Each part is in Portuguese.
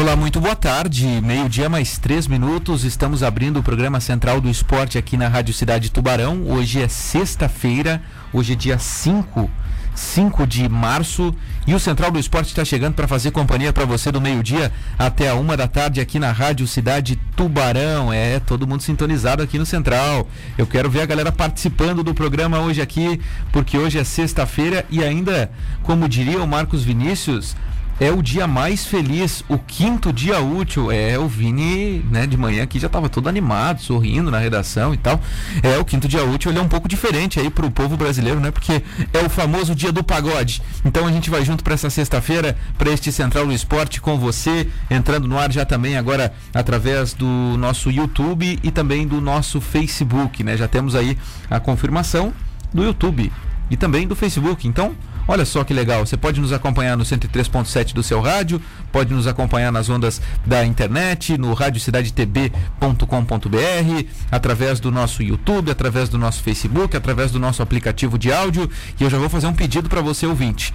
Olá, muito boa tarde. Meio-dia mais três minutos. Estamos abrindo o programa central do esporte aqui na Rádio Cidade Tubarão. Hoje é sexta-feira, hoje é dia 5, 5 de março. E o Central do Esporte está chegando para fazer companhia para você do meio-dia até a uma da tarde aqui na Rádio Cidade Tubarão. É, todo mundo sintonizado aqui no Central. Eu quero ver a galera participando do programa hoje aqui, porque hoje é sexta-feira e ainda, como diria o Marcos Vinícius, é o dia mais feliz, o quinto dia útil. É, o Vini, né, de manhã aqui já estava todo animado, sorrindo na redação e tal. É, o quinto dia útil, ele é um pouco diferente aí pro povo brasileiro, né? Porque é o famoso dia do pagode. Então a gente vai junto para essa sexta-feira, para este Central do Esporte com você, entrando no ar já também agora através do nosso YouTube e também do nosso Facebook, né? Já temos aí a confirmação do YouTube e também do Facebook. Então, Olha só que legal, você pode nos acompanhar no 103.7 do seu rádio, pode nos acompanhar nas ondas da internet, no radiocidadetb.com.br, através do nosso YouTube, através do nosso Facebook, através do nosso aplicativo de áudio. E eu já vou fazer um pedido para você ouvinte.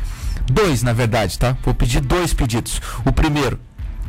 Dois, na verdade, tá? Vou pedir dois pedidos. O primeiro,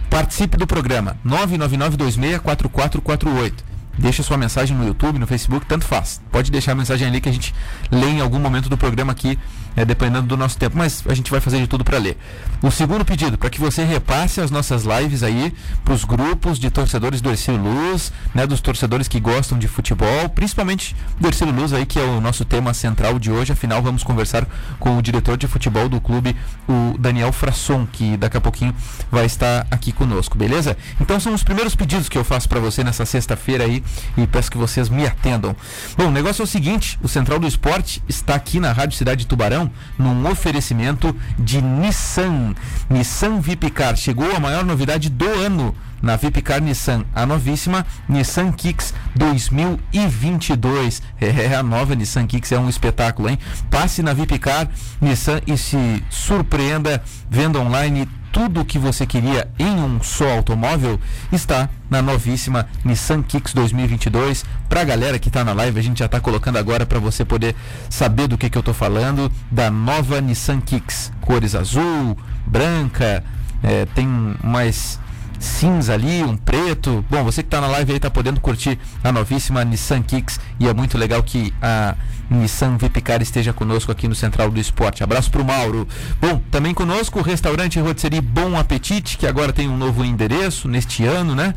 participe do programa 999264448 deixa sua mensagem no YouTube, no Facebook, tanto faz. Pode deixar a mensagem ali que a gente lê em algum momento do programa aqui é, dependendo do nosso tempo, mas a gente vai fazer de tudo para ler. O segundo pedido, para que você repasse as nossas lives aí para os grupos de torcedores do Ercílio Luz, né, dos torcedores que gostam de futebol, principalmente do Ercílio Luz aí, que é o nosso tema central de hoje. Afinal, vamos conversar com o diretor de futebol do clube, o Daniel Frasson, que daqui a pouquinho vai estar aqui conosco, beleza? Então são os primeiros pedidos que eu faço para você nessa sexta-feira aí e peço que vocês me atendam. Bom, o negócio é o seguinte, o Central do Esporte está aqui na Rádio Cidade Tubarão num oferecimento de Nissan. Nissan Vipcar chegou a maior novidade do ano na Vipcar Nissan, a novíssima Nissan Kicks 2022. É, a nova Nissan Kicks é um espetáculo, hein? Passe na Vipcar Nissan e se surpreenda vendo online tudo o que você queria em um só automóvel está na novíssima Nissan Kicks 2022. Para a galera que está na live, a gente já está colocando agora para você poder saber do que, que eu estou falando da nova Nissan Kicks, cores azul, branca, é, tem mais cinza ali, um preto. Bom, você que está na live aí está podendo curtir a novíssima Nissan Kicks e é muito legal que a Nissan Vipcar esteja conosco aqui no Central do Esporte. Abraço para o Mauro. Bom, também conosco o restaurante Rotisserie Bom Apetite, que agora tem um novo endereço neste ano, né?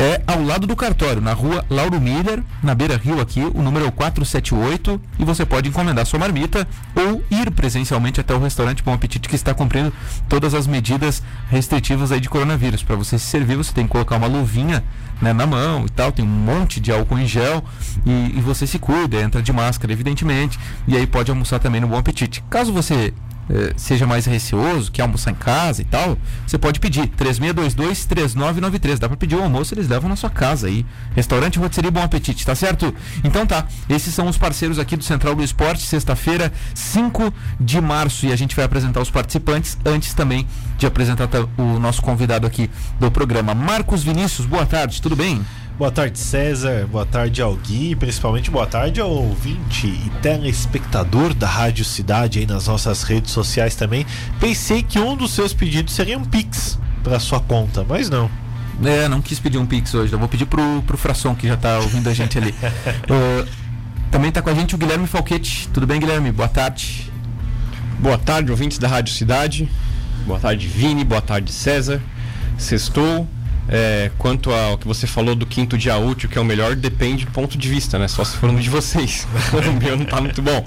É ao lado do cartório, na rua Lauro Miller, na Beira Rio aqui, o número é o 478 e você pode encomendar sua marmita ou ir presencialmente até o restaurante Bom Apetite que está cumprindo todas as medidas restritivas aí de coronavírus. Para você se servir, você tem que colocar uma luvinha né, na mão e tal, tem um monte de álcool em gel e, e você se cuida, entra de máscara, evidentemente, e aí pode almoçar também no Bom Apetite. Caso você eh, seja mais receoso, quer almoçar em casa e tal, você pode pedir 3622-3993. Dá para pedir o almoço, eles levam na sua casa aí. Restaurante Rotisserie Bom Apetite, tá certo? Então tá, esses são os parceiros aqui do Central do Esporte, sexta-feira, 5 de março. E a gente vai apresentar os participantes antes também de apresentar o nosso convidado aqui do programa. Marcos Vinícius, boa tarde, tudo bem? Boa tarde, César. Boa tarde ao Gui. Principalmente boa tarde ao ouvinte e telespectador da Rádio Cidade aí nas nossas redes sociais também. Pensei que um dos seus pedidos seria um Pix para sua conta, mas não. É, não quis pedir um Pix hoje. Eu vou pedir pro, pro Frasson, que já tá ouvindo a gente ali. uh, também tá com a gente o Guilherme Falquete. Tudo bem, Guilherme? Boa tarde. Boa tarde, ouvintes da Rádio Cidade. Boa tarde, Vini. Boa tarde, César. Sextou. É, quanto ao que você falou do quinto dia útil, que é o melhor, depende do ponto de vista, né? Só se for um de vocês. o meu não tá muito bom.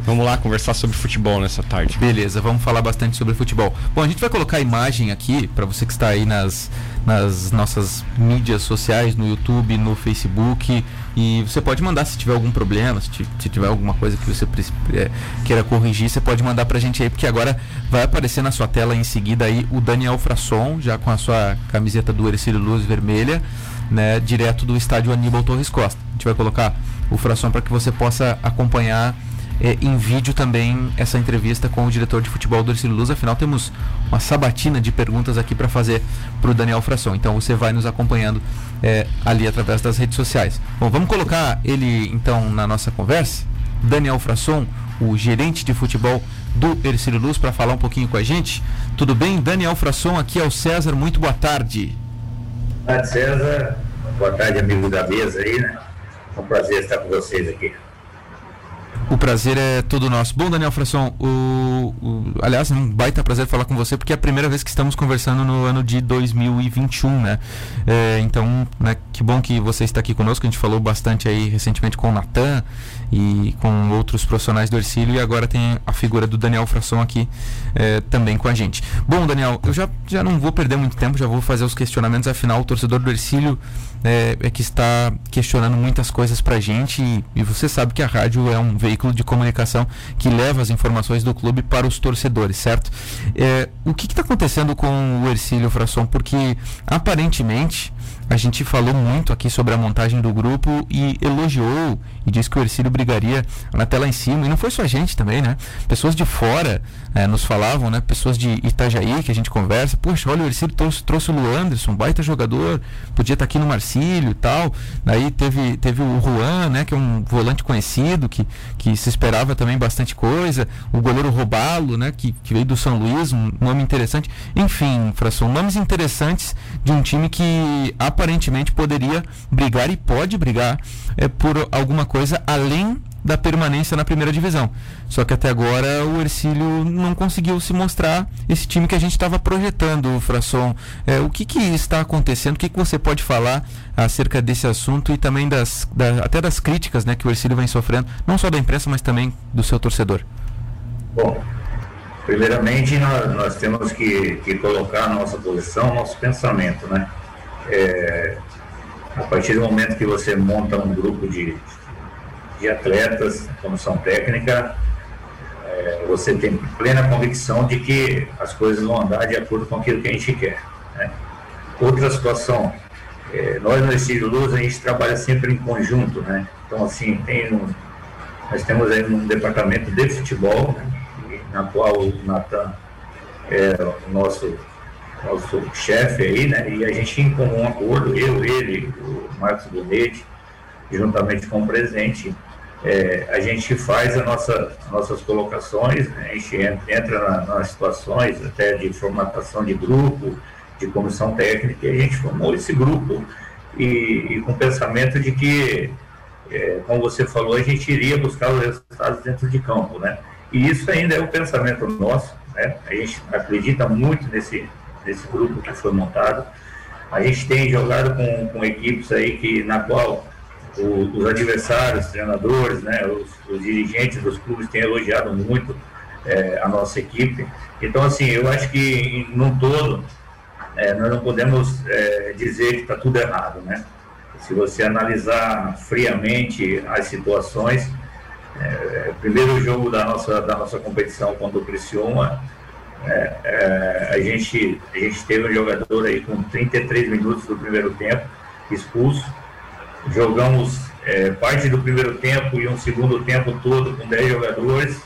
Vamos lá conversar sobre futebol nessa tarde. Beleza, vamos falar bastante sobre futebol. Bom, a gente vai colocar a imagem aqui para você que está aí nas, nas nossas mídias sociais, no YouTube, no Facebook. E você pode mandar se tiver algum problema, se, se tiver alguma coisa que você é, queira corrigir, você pode mandar pra gente aí, porque agora vai aparecer na sua tela em seguida aí o Daniel Frasson, já com a sua camiseta do Ercílio Luz vermelha, né, direto do estádio Aníbal Torres Costa. A gente vai colocar o Frasson para que você possa acompanhar é, em vídeo também essa entrevista com o diretor de futebol do Ercílio Luz. Afinal, temos uma sabatina de perguntas aqui para fazer para o Daniel Frasson. Então você vai nos acompanhando é, ali através das redes sociais. Bom, vamos colocar ele então na nossa conversa. Daniel Frasson, o gerente de futebol do Ercílio Luz para falar um pouquinho com a gente. Tudo bem? Daniel Frasson, aqui é o César, muito boa tarde. Boa tarde, César. Boa tarde, amigo da mesa aí, né? É um prazer estar com vocês aqui. O prazer é todo nosso. Bom, Daniel Frasson, o, o, aliás, é um baita prazer falar com você, porque é a primeira vez que estamos conversando no ano de 2021, né? É, então, né, que bom que você está aqui conosco. A gente falou bastante aí recentemente com o Natan e com outros profissionais do Ercílio, e agora tem a figura do Daniel Frasson aqui é, também com a gente. Bom, Daniel, eu já, já não vou perder muito tempo, já vou fazer os questionamentos, afinal, o torcedor do Ercílio é, é que está questionando muitas coisas pra gente, e, e você sabe que a rádio é um veículo veículo de comunicação que leva as informações do clube para os torcedores, certo? É, o que está acontecendo com o Ercílio Frasson? Porque aparentemente a gente falou muito aqui sobre a montagem do grupo e elogiou e disse que o Ercílio brigaria na tela em cima. E não foi só a gente também, né? Pessoas de fora é, nos falavam, né? Pessoas de Itajaí que a gente conversa. Poxa, olha, o Ercílio trouxe, trouxe o Luanderson, baita jogador, podia estar tá aqui no Marcílio e tal. Daí teve, teve o Juan, né? Que é um volante conhecido, que, que se esperava também bastante coisa. O goleiro Robalo, né? Que, que veio do São Luís, um nome interessante. Enfim, Fração, nomes interessantes de um time que aparentemente poderia brigar e pode brigar é, por alguma coisa além da permanência na primeira divisão. Só que até agora o Ercílio não conseguiu se mostrar esse time que a gente estava projetando, Frasson. É, o que, que está acontecendo? O que, que você pode falar acerca desse assunto e também das, da, até das críticas né, que o Ercílio vem sofrendo, não só da imprensa, mas também do seu torcedor? Bom, primeiramente nós, nós temos que, que colocar a nossa posição, nosso pensamento, né? É, a partir do momento que você monta um grupo de, de atletas, comissão técnica, é, você tem plena convicção de que as coisas vão andar de acordo com aquilo que a gente quer. Né? Outra situação, é, nós no Estilo Luz a gente trabalha sempre em conjunto, né? Então assim, tem um, nós temos aí um departamento de futebol, né? na qual o Natan é o nosso nosso chefe aí, né? E a gente em comum acordo, eu, ele, o Marcos Bonete, juntamente com o presidente, é, a gente faz a nossa, nossas colocações, né? a gente entra na, nas situações até de formatação de grupo, de comissão técnica, e a gente formou esse grupo e, e com o pensamento de que, é, como você falou, a gente iria buscar os resultados dentro de campo, né? E isso ainda é o pensamento nosso, né? A gente acredita muito nesse, desse grupo que foi montado. A gente tem jogado com, com equipes aí que, na qual o, os adversários, os treinadores, né, os, os, dirigentes dos clubes têm elogiado muito é, a nossa equipe. Então, assim, eu acho que, num todo, é, nós não podemos é, dizer que está tudo errado, né? Se você analisar friamente as situações, é, primeiro jogo da nossa, da nossa competição contra o Criciúma, é, é, a, gente, a gente teve um jogador aí com 33 minutos do primeiro tempo expulso. Jogamos é, parte do primeiro tempo e um segundo tempo todo com 10 jogadores.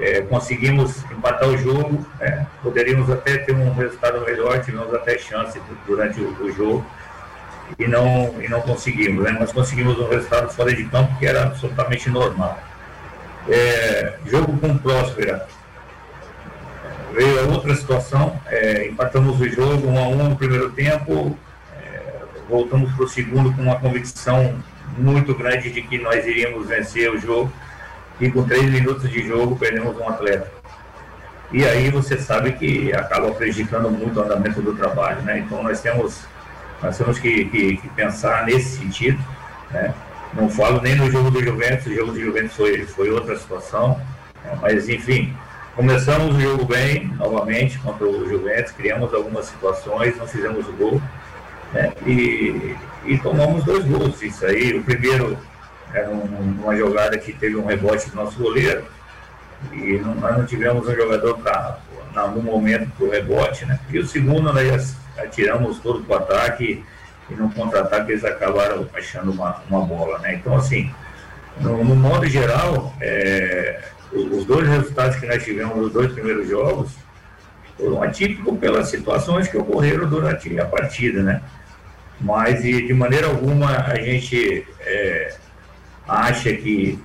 É, conseguimos empatar o jogo, né? poderíamos até ter um resultado melhor, tivemos até chance durante o, o jogo e não, e não conseguimos. Né? Conseguimos um resultado fora de campo que era absolutamente normal. É, jogo com Próspera, veio outra situação, é, empatamos o jogo 1 um a 1 um no primeiro tempo, é, voltamos para o segundo com uma convicção muito grande de que nós iríamos vencer o jogo e com três minutos de jogo perdemos um atleta. E aí você sabe que acaba prejudicando muito o andamento do trabalho, né? Então nós temos, nós temos que, que, que pensar nesse sentido, né? Não falo nem no jogo do Juventus, o jogo do Juventus foi, foi outra situação, né? mas enfim, Começamos o jogo bem, novamente, contra o Juventus, criamos algumas situações, não fizemos o gol, né? e, e tomamos dois gols. Isso aí, o primeiro era um, uma jogada que teve um rebote do nosso goleiro, e não, nós não tivemos um jogador para no momento para o rebote, né? E o segundo nós atiramos todo para o ataque e no contra-ataque eles acabaram achando uma, uma bola, né? Então assim, no, no modo geral, é, os dois resultados que nós tivemos nos dois primeiros jogos foram atípicos pelas situações que ocorreram durante a partida, né? Mas de, maneira alguma a gente é, acha que,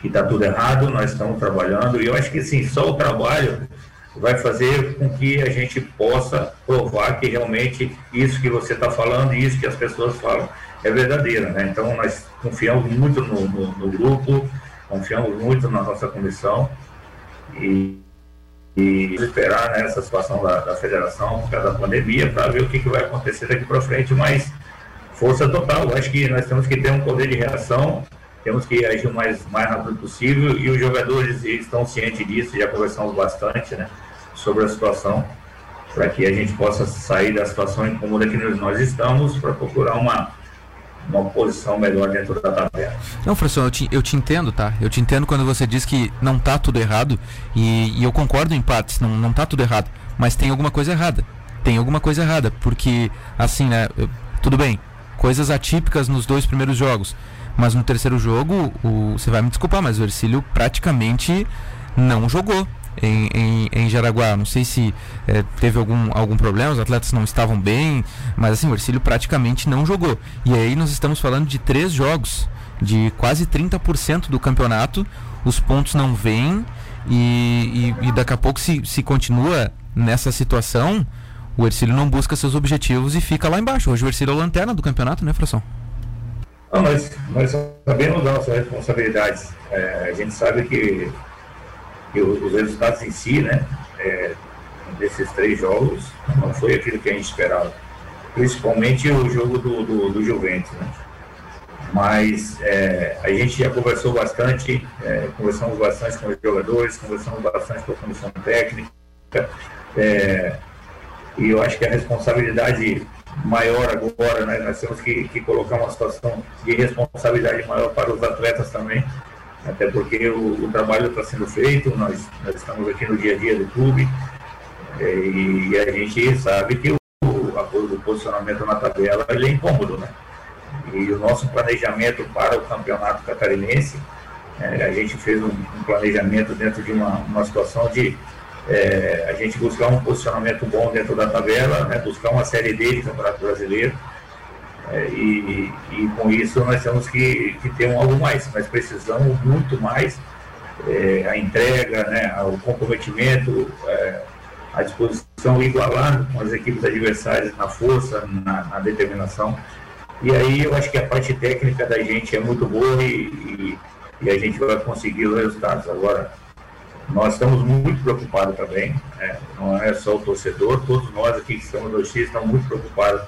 que está tudo errado, nós estamos trabalhando, e eu acho que sim, só o trabalho vai fazer com que a gente possa provar que realmente isso que você está falando e isso que as pessoas falam é verdadeiro. Né? Então, nós confiamos muito no, no, no grupo, confiamos muito na nossa comissão e, e esperar né, situação da, da, federação por causa da pandemia para ver o que, que vai acontecer daqui para frente, mas força total. Acho que nós temos que ter um poder de reação, temos que agir o mais, mais rápido possível e os jogadores estão cientes disso, já conversamos bastante né, sobre a situação para que a gente possa sair da situação incômoda que nós estamos para procurar uma uma posição melhor dentro da tabela. Não, professor, eu te, eu te entendo, tá? Eu te entendo quando você diz que não tá tudo errado e, e eu concordo em partes, não, não tá tudo errado, mas tem alguma coisa errada. Tem alguma coisa errada, porque, assim, né? Eu, tudo bem, coisas atípicas nos dois primeiros jogos, mas no terceiro jogo, o, você vai me desculpar, mas o Ercílio praticamente não jogou em, em, em Jaraguá. Não sei se é, teve algum, algum problema, os atletas não estavam bem, mas assim, o Ercílio praticamente não jogou. E aí nós estamos falando de três jogos, de quase 30% do campeonato, os pontos não vêm e, e, e daqui a pouco se, se continua nessa situação, o Ercílio não busca seus objetivos e fica lá embaixo. Hoje o Ercílio é a lanterna do campeonato, né, Fração? Não, mas nós sabemos das nossas responsabilidades. É, a gente sabe que que os resultados em si, né, é, desses três jogos, não foi aquilo que a gente esperava. Principalmente o jogo do, do, do Juventus, né? Mas é, a gente já conversou bastante, é, conversamos bastante com os jogadores, conversamos bastante com a comissão técnica, é, e eu acho que a responsabilidade maior agora, né, nós temos que, que colocar uma situação de responsabilidade maior para os atletas também, até porque o, o trabalho está sendo feito, nós, nós, estamos aqui no dia a dia do clube é, e, e a gente sabe que o, o posicionamento na tabela é incômodo, né? E o nosso planejamento para o campeonato catarinense, é, a gente fez um, um, planejamento dentro de uma, uma situação de é, a gente buscar um posicionamento bom dentro da tabela, né, buscar uma série D de campeonato brasileiro, e, e, com isso nós temos que, que ter um algo mais, nós precisamos muito mais é, a entrega, né, o comprometimento, é, a disposição igualar com as equipes adversárias na força, na, na, determinação. E aí eu acho que a parte técnica da gente é muito boa e, e, e a gente vai conseguir os resultados. Agora, nós estamos muito preocupados também, né, não é só o torcedor, todos nós aqui que estamos no X estamos muito preocupados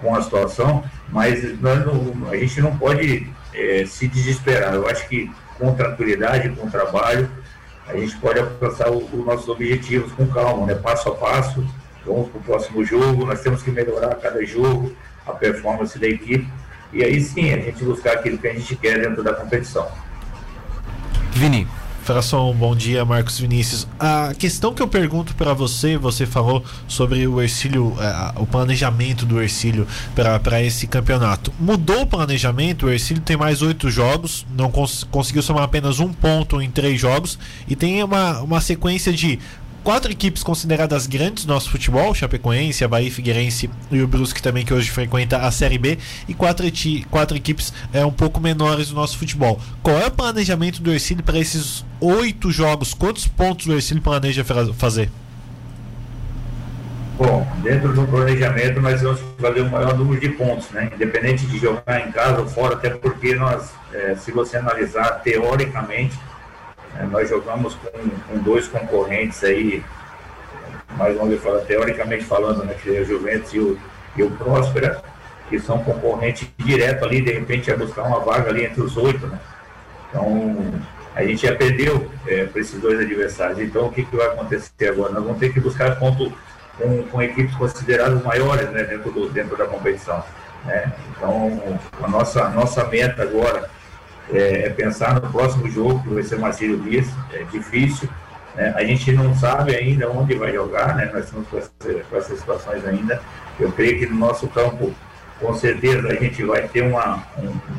com a situação, mas não, a gente não pode é, se desesperar. Eu acho que com tranquilidade, com trabalho, a gente pode alcançar os nossos objetivos com calma, né? passo a passo. Vamos para o próximo jogo, nós temos que melhorar cada jogo, a performance da equipe, e aí sim a gente buscar aquilo que a gente quer dentro da competição. Vini. Fração, bom dia, Marcos Vinícius. A questão que eu pergunto para você, você falou sobre o Ercílio, uh, o planejamento do Ercílio para esse campeonato. Mudou o planejamento? O Ercílio tem mais oito jogos, não cons conseguiu somar apenas um ponto em três jogos e tem uma, uma sequência de quatro equipes consideradas grandes do nosso futebol, Chapecoense, Havaí, Figueirense e o Brusque também, que hoje frequenta a Série B, e quatro, quatro equipes é, um pouco menores do nosso futebol. Qual é o planejamento do Ercílio para esses oito jogos? Quantos pontos o Ercílio planeja fazer? Bom, dentro do planejamento nós vamos fazer o maior número de pontos, né? Independente de jogar em casa ou fora, até porque nós, é, se você analisar teoricamente, nós jogamos com, com, dois concorrentes aí, mais uma vez falando, teoricamente falando, né, que é o Juventus e o, e o Próspera, que são concorrentes direto ali, de repente ia buscar uma vaga ali entre os oito, né? Então, a gente já perdeu é, para esses dois adversários. Então, o que, que vai acontecer agora? Nós vamos ter que buscar ponto com, com equipes consideradas maiores né, dentro, do, dentro da competição. Né? Então, a nossa, a nossa meta agora é, é, pensar no próximo jogo, que vai ser Marcelo Dias, é difícil. Né? A gente não sabe ainda onde vai jogar, né? nós estamos com, essa, com essas situações ainda. Eu creio que no nosso campo, com certeza, a gente vai ter uma,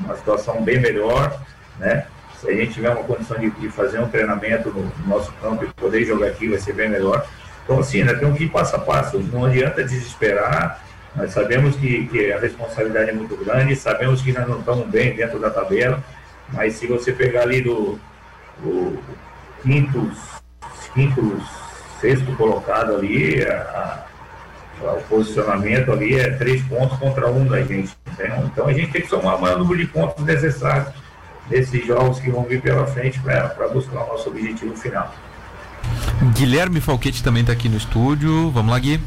uma situação bem melhor. Né? Se a gente tiver uma condição de, de fazer um treinamento no, no, nosso campo e poder jogar aqui, vai ser bem melhor. Então, assim, nós temos que ir passo a passo. Não adianta desesperar. Nós sabemos que, que a responsabilidade é muito grande, sabemos que nós não estamos bem dentro da tabela mas se você pegar ali do, o quinto, quinto, sexto colocado ali, a, a, o posicionamento ali é três pontos contra um da gente. Entendeu? Então a gente tem que somar o maior número de pontos necessários nesses jogos que vão vir pela frente para buscar o nosso objetivo final. Guilherme Falquete também está aqui no estúdio. Vamos lá, Gui.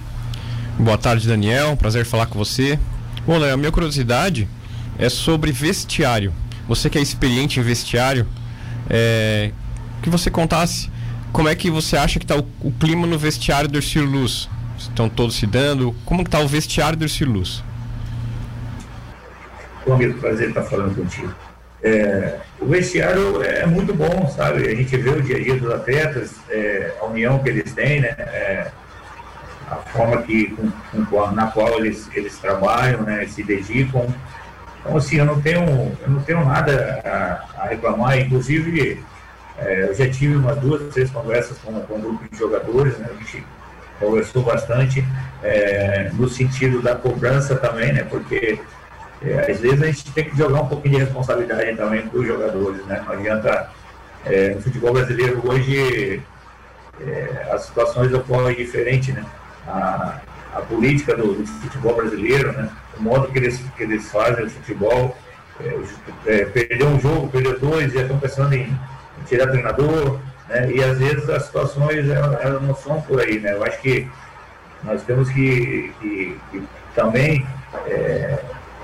Boa tarde, Daniel. Prazer falar com você. Bom, a minha curiosidade é sobre vestiário. Você que é experiente em vestiário, é, que você contasse como é que você acha que está o, o, clima no vestiário do Ercílio Luz. Estão todos se dando? Como está o vestiário do Ercílio Luz? Bom, amigo, prazer estar falando contigo. É, o vestiário é muito bom, sabe? A gente vê o dia a dia dos atletas, é, a união que eles têm, né? É, a forma que, com, com, na qual eles, eles trabalham, né? Se dedicam. Então, assim, eu não tenho, eu não tenho nada a, a reclamar. Inclusive, é, eu já tive umas duas, três conversas com, com um grupo de jogadores, né? A gente conversou bastante é, no sentido da cobrança também, né? Porque é, às vezes a gente tem que jogar um pouquinho de responsabilidade também para os jogadores, né? Não adianta. É, no futebol brasileiro hoje é, as situações ocorrem diferente, né? A, a política do, do, futebol brasileiro, né? O modo que eles, que eles fazem o futebol. É, é, perdeu um jogo, perdeu dois, já estão pensando em, em tirar treinador, né? E às vezes as situações elas, elas, não são por aí, né? Eu acho que nós temos que, que, que também é,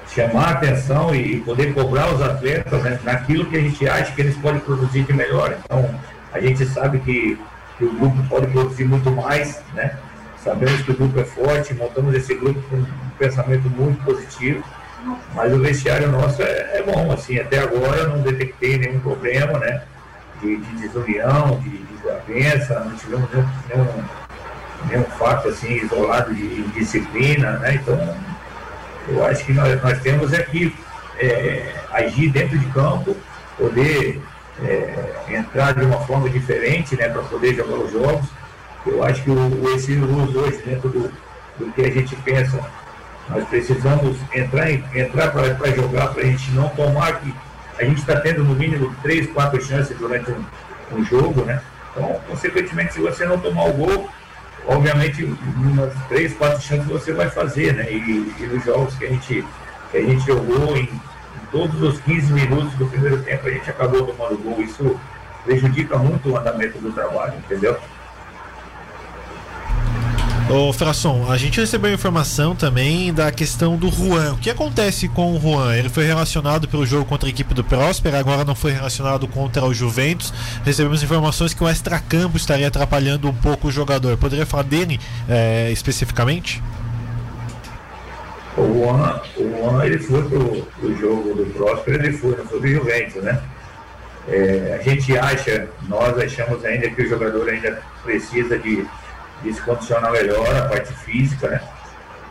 chamar a atenção e poder cobrar os atletas né, naquilo que a gente acha que eles podem produzir de melhor. Então, a gente sabe que, que o grupo pode produzir muito mais, né? Sabemos que o grupo é forte, montamos esse grupo com um pensamento muito positivo, mas o vestiário nosso é, é bom, assim, até agora eu não detectei nenhum problema, né? De, de desunião, de, de desavença, não tivemos nenhum, nenhum, nenhum fato assim isolado de indisciplina, né? Então, eu acho que nós, nós temos é que é, agir dentro de campo, poder é, entrar de uma forma diferente né, para poder jogar os jogos. Eu acho que o, o ensino hoje, dentro do, do que a gente pensa, nós precisamos entrar, entrar para jogar, para a gente não tomar que a gente está tendo no mínimo três, quatro chances durante um, um jogo, né? Então, consequentemente, se você não tomar o gol, obviamente, umas três, quatro chances você vai fazer, né? E, e nos jogos que a gente, que a gente jogou em, em, todos os 15 minutos do primeiro tempo, a gente acabou tomando gol. Isso prejudica muito o andamento do trabalho, entendeu? Ô Frasson, a gente recebeu informação também da questão do Juan. O que acontece com o Juan? Ele foi relacionado pelo jogo contra a equipe do Próspera, agora não foi relacionado contra o Juventus. Recebemos informações que o extracampo estaria atrapalhando um pouco o jogador. Poderia falar dele é, especificamente? O Juan, o Juan ele foi pro, pro jogo do Próspera, ele foi, não foi do Juventus, né? É, a gente acha, nós achamos ainda que o jogador ainda precisa de de se condicionar melhor a parte física, né?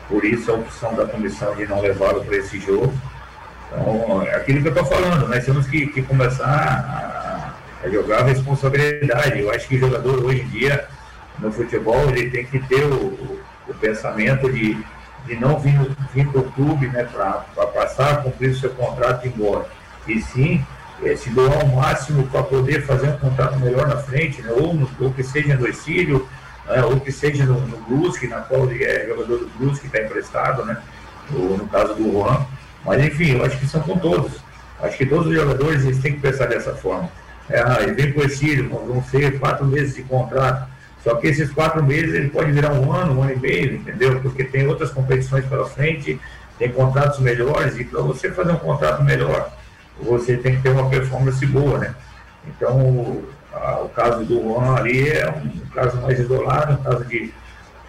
Por isso a opção da comissão de não levá-lo para esse jogo. Então, é aquilo que eu estou falando, nós temos que, que começar a, a, jogar a responsabilidade. Eu acho que o jogador hoje em dia, no futebol, ele tem que ter o, o pensamento de, de não vir, vir para o clube né, para passar cumprir o seu contrato e ir embora. E sim é, se doar ao máximo para poder fazer um contrato melhor na frente, né, ou, no, ou que seja no exílio, né, ou que seja no, no Brusque, na qual é jogador do Brusque, que está emprestado, né, no, no, caso do Juan. Mas enfim, eu acho que são com todos. Acho que todos os jogadores eles têm que pensar dessa forma. É, ah, ele vem com esse vão ser quatro meses de contrato. Só que esses quatro meses ele pode virar um ano, um ano e meio, entendeu? Porque tem outras competições pela frente, tem contratos melhores, e para você fazer um contrato melhor, você tem que ter uma performance boa, né? Então, o caso do Juan ali é um caso mais isolado, um caso de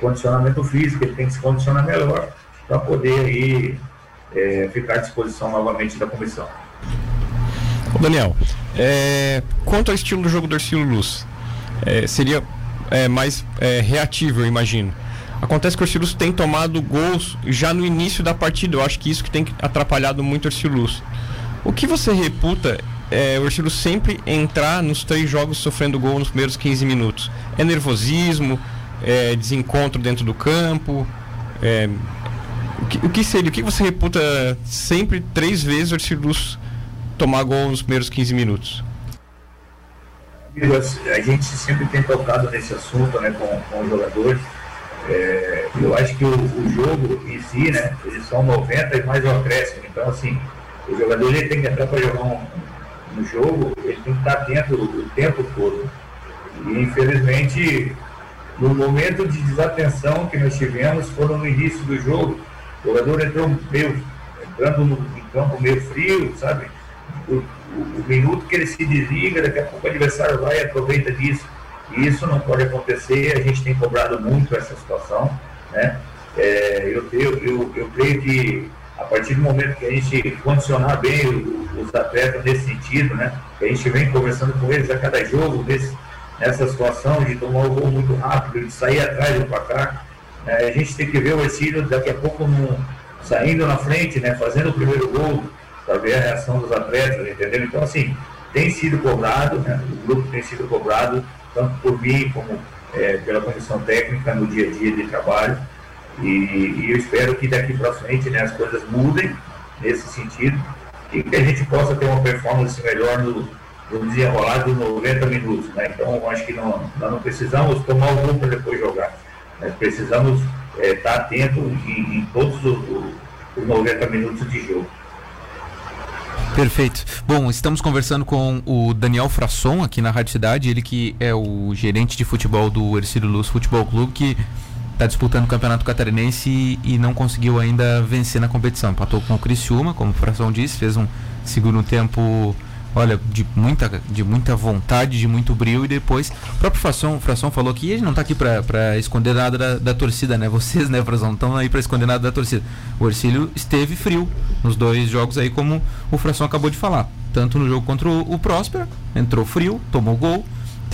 condicionamento físico, ele tem que se condicionar melhor para poder aí é, ficar à disposição novamente da comissão. Ô Daniel, é, quanto ao estilo do jogo do Ercílio Luz, é, seria é, mais é, reativo, eu imagino. Acontece que o Ercílio tem tomado gols já no início da partida. Eu acho que isso que tem atrapalhado muito o Ercílio Luz. O que você reputa é, o Ercílio sempre entrar nos três jogos sofrendo gol nos primeiros 15 minutos? É nervosismo? É desencontro dentro do campo? É, o, que, o que seria? O que você reputa sempre três vezes o Ercílio tomar gol nos primeiros 15 minutos? a gente sempre tem tocado nesse assunto né, com, com os jogadores. É, eu acho que o, o, jogo em si, né, eles são 90 e mais o acréscimo. Então, assim, o jogador ele tem que entrar para jogar um, um, jogo, ele tem que estar atento o tempo todo. E, infelizmente, no momento de desatenção que nós tivemos, foram no início do jogo, o jogador entrou meio, entrando no, em campo meio frio, sabe? O, o, o minuto que ele se desliga, daqui a pouco o adversário vai e aproveita disso. E isso não pode acontecer, a gente tem cobrado muito essa situação. Né? É, eu, eu, eu, eu, creio que a partir do momento que a gente condicionar bem os, atletas nesse sentido, né? que a gente vem conversando com eles a cada jogo, nesse, nessa situação de tomar o gol muito rápido, de sair atrás do placar, né? a gente tem que ver o Exílio daqui a pouco no, saindo na frente, né? fazendo o primeiro gol, para ver a reação dos atletas, entendeu? Então, assim, tem sido cobrado, né? o grupo tem sido cobrado, tanto por mim como é, pela comissão técnica no dia a dia de trabalho. E, e eu espero que daqui para frente né, as coisas mudem nesse sentido e que a gente possa ter uma performance melhor no, no desenrolar dos 90 minutos. Né? Então, acho que não, nós não precisamos tomar o gol para depois jogar. Nós precisamos é, estar atento em, em todos os, os 90 minutos de jogo. Perfeito. Bom, estamos conversando com o Daniel Frasson aqui na Rádio Cidade, ele que é o gerente de futebol do Ercílio Luz Futebol Clube, que está disputando o Campeonato Catarinense e, e, não conseguiu ainda vencer na competição. Empatou com o Criciúma, como o Frasson disse, fez um segundo tempo olha, de muita, de muita vontade, de muito brilho e depois o próprio Fração, Fração falou que ele não está aqui para esconder nada da, da, torcida, né? Vocês, né, Fração, não estão aí para esconder nada da torcida. O Ercílio esteve frio nos dois jogos aí, como o Fração acabou de falar. Tanto no jogo contra o, o Próspera, entrou frio, tomou gol,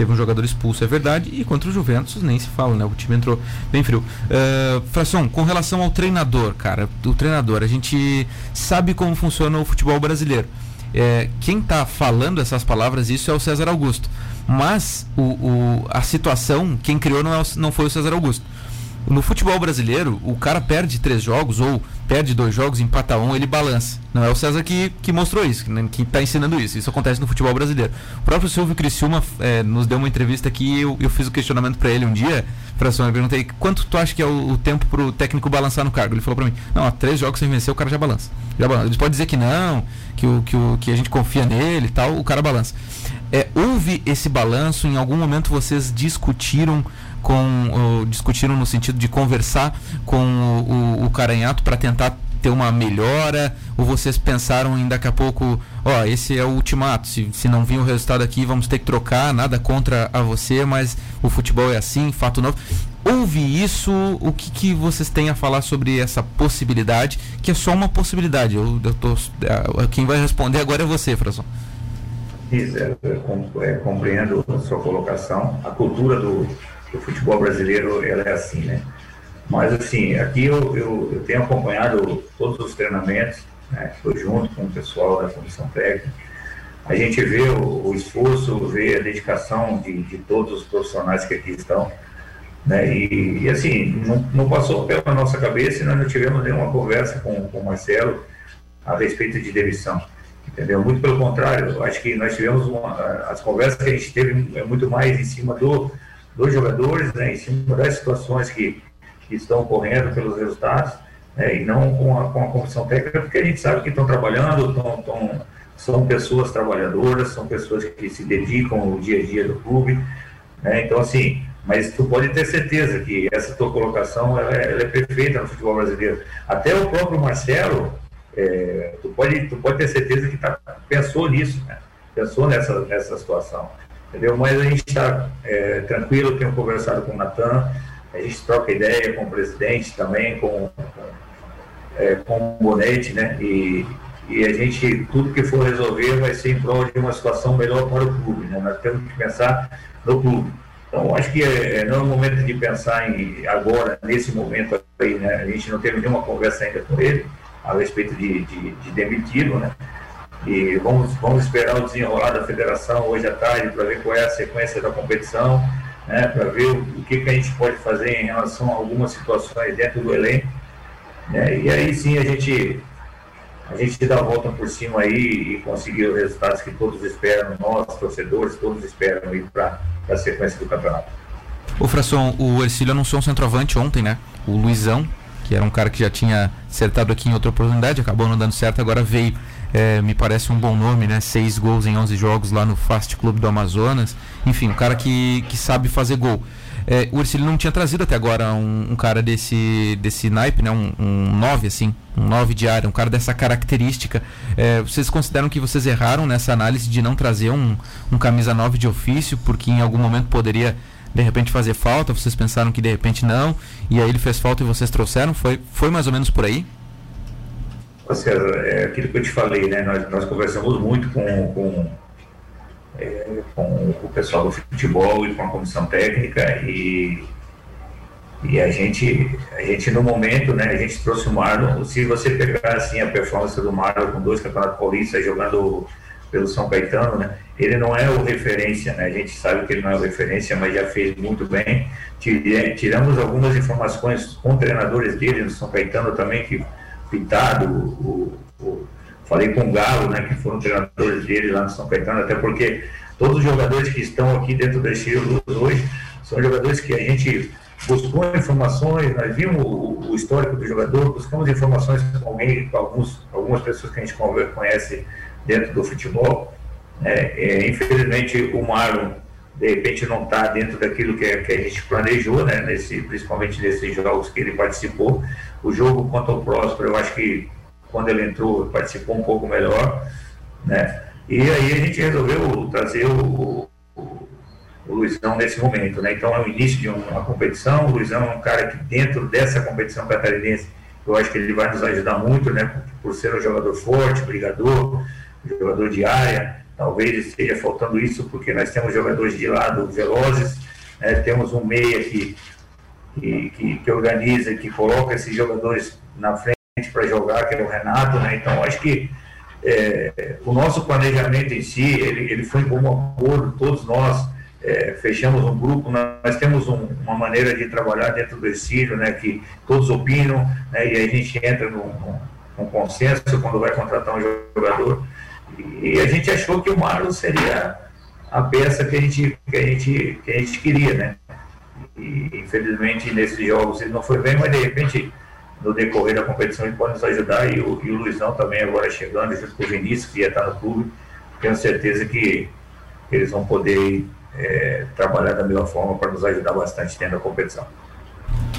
teve um jogador expulso, é verdade, e contra o Juventus nem se fala, né? O time entrou bem frio. Uh, Fração, com relação ao treinador, cara, o treinador, a gente sabe como funciona o futebol brasileiro é, quem está falando essas palavras, isso é o César Augusto. Mas o, o, a situação, quem criou não, é o, não foi o César Augusto. No futebol brasileiro, o cara perde três jogos ou perde dois jogos, empata um, ele balança. Não é o César que, que mostrou isso, que está ensinando isso. Isso acontece no futebol brasileiro. O próprio Silvio Criciúma é, nos deu uma entrevista aqui eu, eu fiz o um questionamento para ele um dia. Fração, eu perguntei quanto tu acha que é o, o tempo para o técnico balançar no cargo. Ele falou para mim: não, há três jogos sem vencer, o cara já balança. Já balança. Ele pode dizer que não, que, o, que, o, que a gente confia nele e tal, o cara balança. É, houve esse balanço? Em algum momento vocês discutiram com discutiram no sentido de conversar com o, o, o Caranhato para tentar ter uma melhora? Ou vocês pensaram em daqui a pouco, ó, esse é o ultimato, se, se não vir o resultado aqui, vamos ter que trocar, nada contra a você, mas o futebol é assim, fato novo. Houve isso? O que, que vocês têm a falar sobre essa possibilidade? Que é só uma possibilidade. Eu, eu tô, é, quem vai responder agora é você, Frasson. Isso, é, é, compreendo a sua colocação. A cultura do, o futebol brasileiro ela é assim, né? Mas assim, aqui eu, eu, eu tenho acompanhado todos os treinamentos, né? Estou junto com o pessoal da comissão técnica. A gente vê o, o esforço, vê a dedicação de, de, todos os profissionais que aqui estão. Né? E, e assim, não, não, passou pela nossa cabeça e nós não tivemos nenhuma conversa com, com o Marcelo a respeito de demissão. Entendeu? Muito pelo contrário, acho que nós tivemos uma, as conversas que a gente teve é muito mais em cima do, dos jogadores, né, em cima das situações que, que estão ocorrendo pelos resultados, né, e não com a, com a comissão técnica, porque a gente sabe que estão trabalhando, tão, tão, são pessoas trabalhadoras, são pessoas que se dedicam ao dia a dia do clube, né, então assim, mas tu pode ter certeza que essa tua colocação ela é, ela é perfeita no futebol brasileiro. Até o próprio Marcelo, é, tu, pode, tu pode ter certeza que tá, pensou nisso, né? pensou nessa, nessa situação entendeu? Mas a gente está é, tranquilo, tenho conversado com o Natan, a gente troca ideia com o presidente também, com, é, com o Bonete, né? E, e a gente, tudo que for resolver vai ser em prol de uma situação melhor para o clube, né? Nós temos que pensar no clube. Então, acho que é, não é o momento de pensar em agora, nesse momento aí, né? A gente não teve nenhuma conversa ainda com ele a respeito de, de, de demiti-lo, né? E vamos, vamos esperar o desenrolar da federação hoje à tarde para ver qual é a sequência da competição, né, para ver o, que, que a gente pode fazer em relação a algumas situações dentro do elenco. Né, e aí sim a gente a gente dá a volta por cima aí e conseguir os resultados que todos esperam, nós, torcedores, todos esperam aí para a sequência do campeonato. O Frasson, o Ercílio anunciou um centroavante ontem, né? O Luizão, que era um cara que já tinha acertado aqui em outra oportunidade, acabou não dando certo, agora veio. É, me parece um bom nome, né? Seis gols em 11 jogos lá no Fast Club do Amazonas. Enfim, um cara que, que sabe fazer gol. É, o Ercílio não tinha trazido até agora um, um cara desse, desse naipe, né? Um, um 9, assim, um 9 de área, um cara dessa característica. É, vocês consideram que vocês erraram nessa análise de não trazer um, um camisa 9 de ofício, porque em algum momento poderia de repente fazer falta, vocês pensaram que de repente não, e aí ele fez falta e vocês trouxeram? Foi, foi mais ou menos por aí? César, é aquilo que eu te falei, né? Nós, nós conversamos muito com, com é, com o pessoal do futebol e com a comissão técnica e, e a gente a gente no momento né a gente trouxe o Marlon. Se você pegar assim a performance do Marlon com dois campeonatos paulistas jogando pelo São Caetano né ele não é o referência né? A gente sabe que ele não é o referência mas já fez muito bem. Tiramos algumas informações com treinadores dele no São Caetano também que Pitado o, o Falei com o Galo, né, que foram treinadores dele lá no São Caetano, até porque todos os jogadores que estão aqui dentro da estilo hoje são jogadores que a gente buscou informações, nós vimos o, o histórico do jogador, buscamos informações com alguém, com alguns, algumas pessoas que a gente conhece dentro do futebol. É, é, infelizmente, o Marlon, de repente, não está dentro daquilo que, que, a gente planejou, né, nesse, principalmente nesses jogos que ele participou. O jogo contra o Próspero, eu acho que quando ele entrou, participou um pouco melhor, né? E aí a gente resolveu trazer o, o, o Luizão nesse momento, né? Então é o início de uma competição, o Luizão é um cara que dentro dessa competição catarinense, eu acho que ele vai nos ajudar muito, né? Por ser um jogador forte, brigador, jogador de área, talvez esteja faltando isso, porque nós temos jogadores de lado velozes, né? temos um meia que, que, que, organiza, que coloca esses jogadores na frente para jogar, que é o Renato, né? Então, acho que é, o nosso planejamento em si, ele, ele foi em comum acordo, todos nós é, fechamos um grupo, nós temos um, uma maneira de trabalhar dentro do exílio, né, que todos opinam, né, e a gente entra num, num, consenso quando vai contratar um jogador, e, a gente achou que o Marlon seria a peça que a gente, que a gente, que a gente queria, né, e infelizmente nesses jogos ele não foi bem, mas de repente no decorrer da competição ele pode nos ajudar. E o, e o Luizão também agora chegando, junto com o Vinícius, que ia estar no clube, tenho certeza que eles vão poder é, trabalhar da melhor forma para nos ajudar bastante dentro da competição.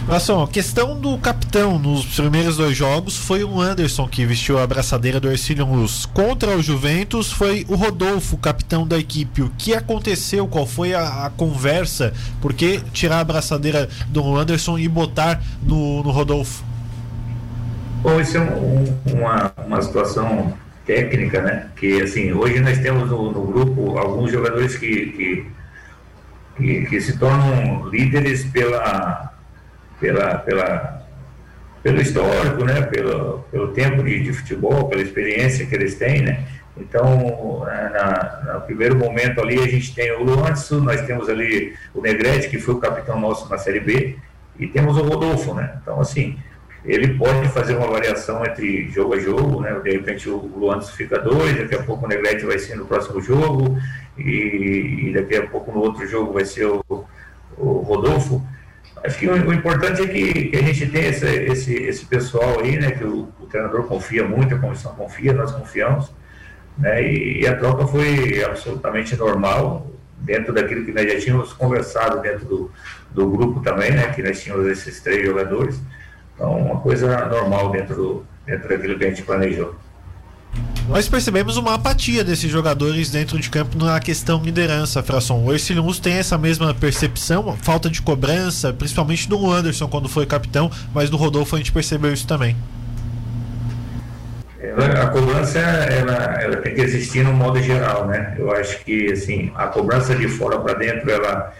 Nação, a questão do capitão nos primeiros dois jogos foi o Anderson que vestiu a abraçadeira do Ercílio Luz. Contra o Juventus foi o Rodolfo, capitão da equipe. O que aconteceu? Qual foi a, a conversa? Por que tirar a abraçadeira do Anderson e botar no, no Rodolfo? Bom, isso é um, uma, uma situação técnica, né? Que assim, hoje nós temos no, no grupo alguns jogadores que, que, que, que, se tornam líderes pela, pela, pela, pelo histórico, né? Pelo, pelo tempo de, de futebol, pela experiência que eles têm, né? Então, na, no primeiro momento ali, a gente tem o Luanço, nós temos ali o Negrete, que foi o capitão nosso na Série B, e temos o Rodolfo, né? Então, assim, ele pode fazer uma variação entre jogo a jogo, né? De repente o Luandes fica dois, daqui a pouco o Negrete vai ser no próximo jogo, e, e daqui a pouco no outro jogo vai ser o, o Rodolfo. Acho que o, o importante é que, que, a gente tenha esse, esse, esse pessoal aí, né? Que o, o, treinador confia muito, a comissão confia, nós confiamos, né? E, e a troca foi absolutamente normal, dentro daquilo que nós já tínhamos conversado dentro do, do grupo também, né? Que nós tínhamos esses três jogadores. Então, uma coisa normal dentro, do, dentro daquilo que a gente planejou. Nós percebemos uma apatia desses jogadores dentro de campo na questão liderança, Fração. O Ercilhos tem essa mesma percepção, falta de cobrança, principalmente do Anderson quando foi capitão, mas do Rodolfo a gente percebeu isso também. a cobrança ela, ela, tem que existir no modo geral, né? Eu acho que assim a cobrança de fora para dentro ela,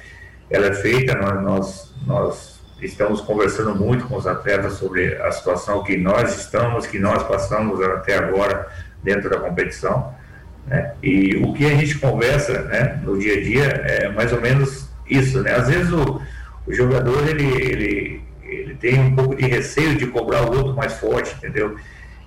ela é feita, nós, nós estamos conversando muito com os atletas sobre a situação que nós estamos, que nós passamos até agora dentro da competição. Né? E o que a gente conversa né, no dia a dia é mais ou menos isso. Né? Às vezes o, o jogador ele, ele, ele tem um pouco de receio de cobrar o outro mais forte, entendeu?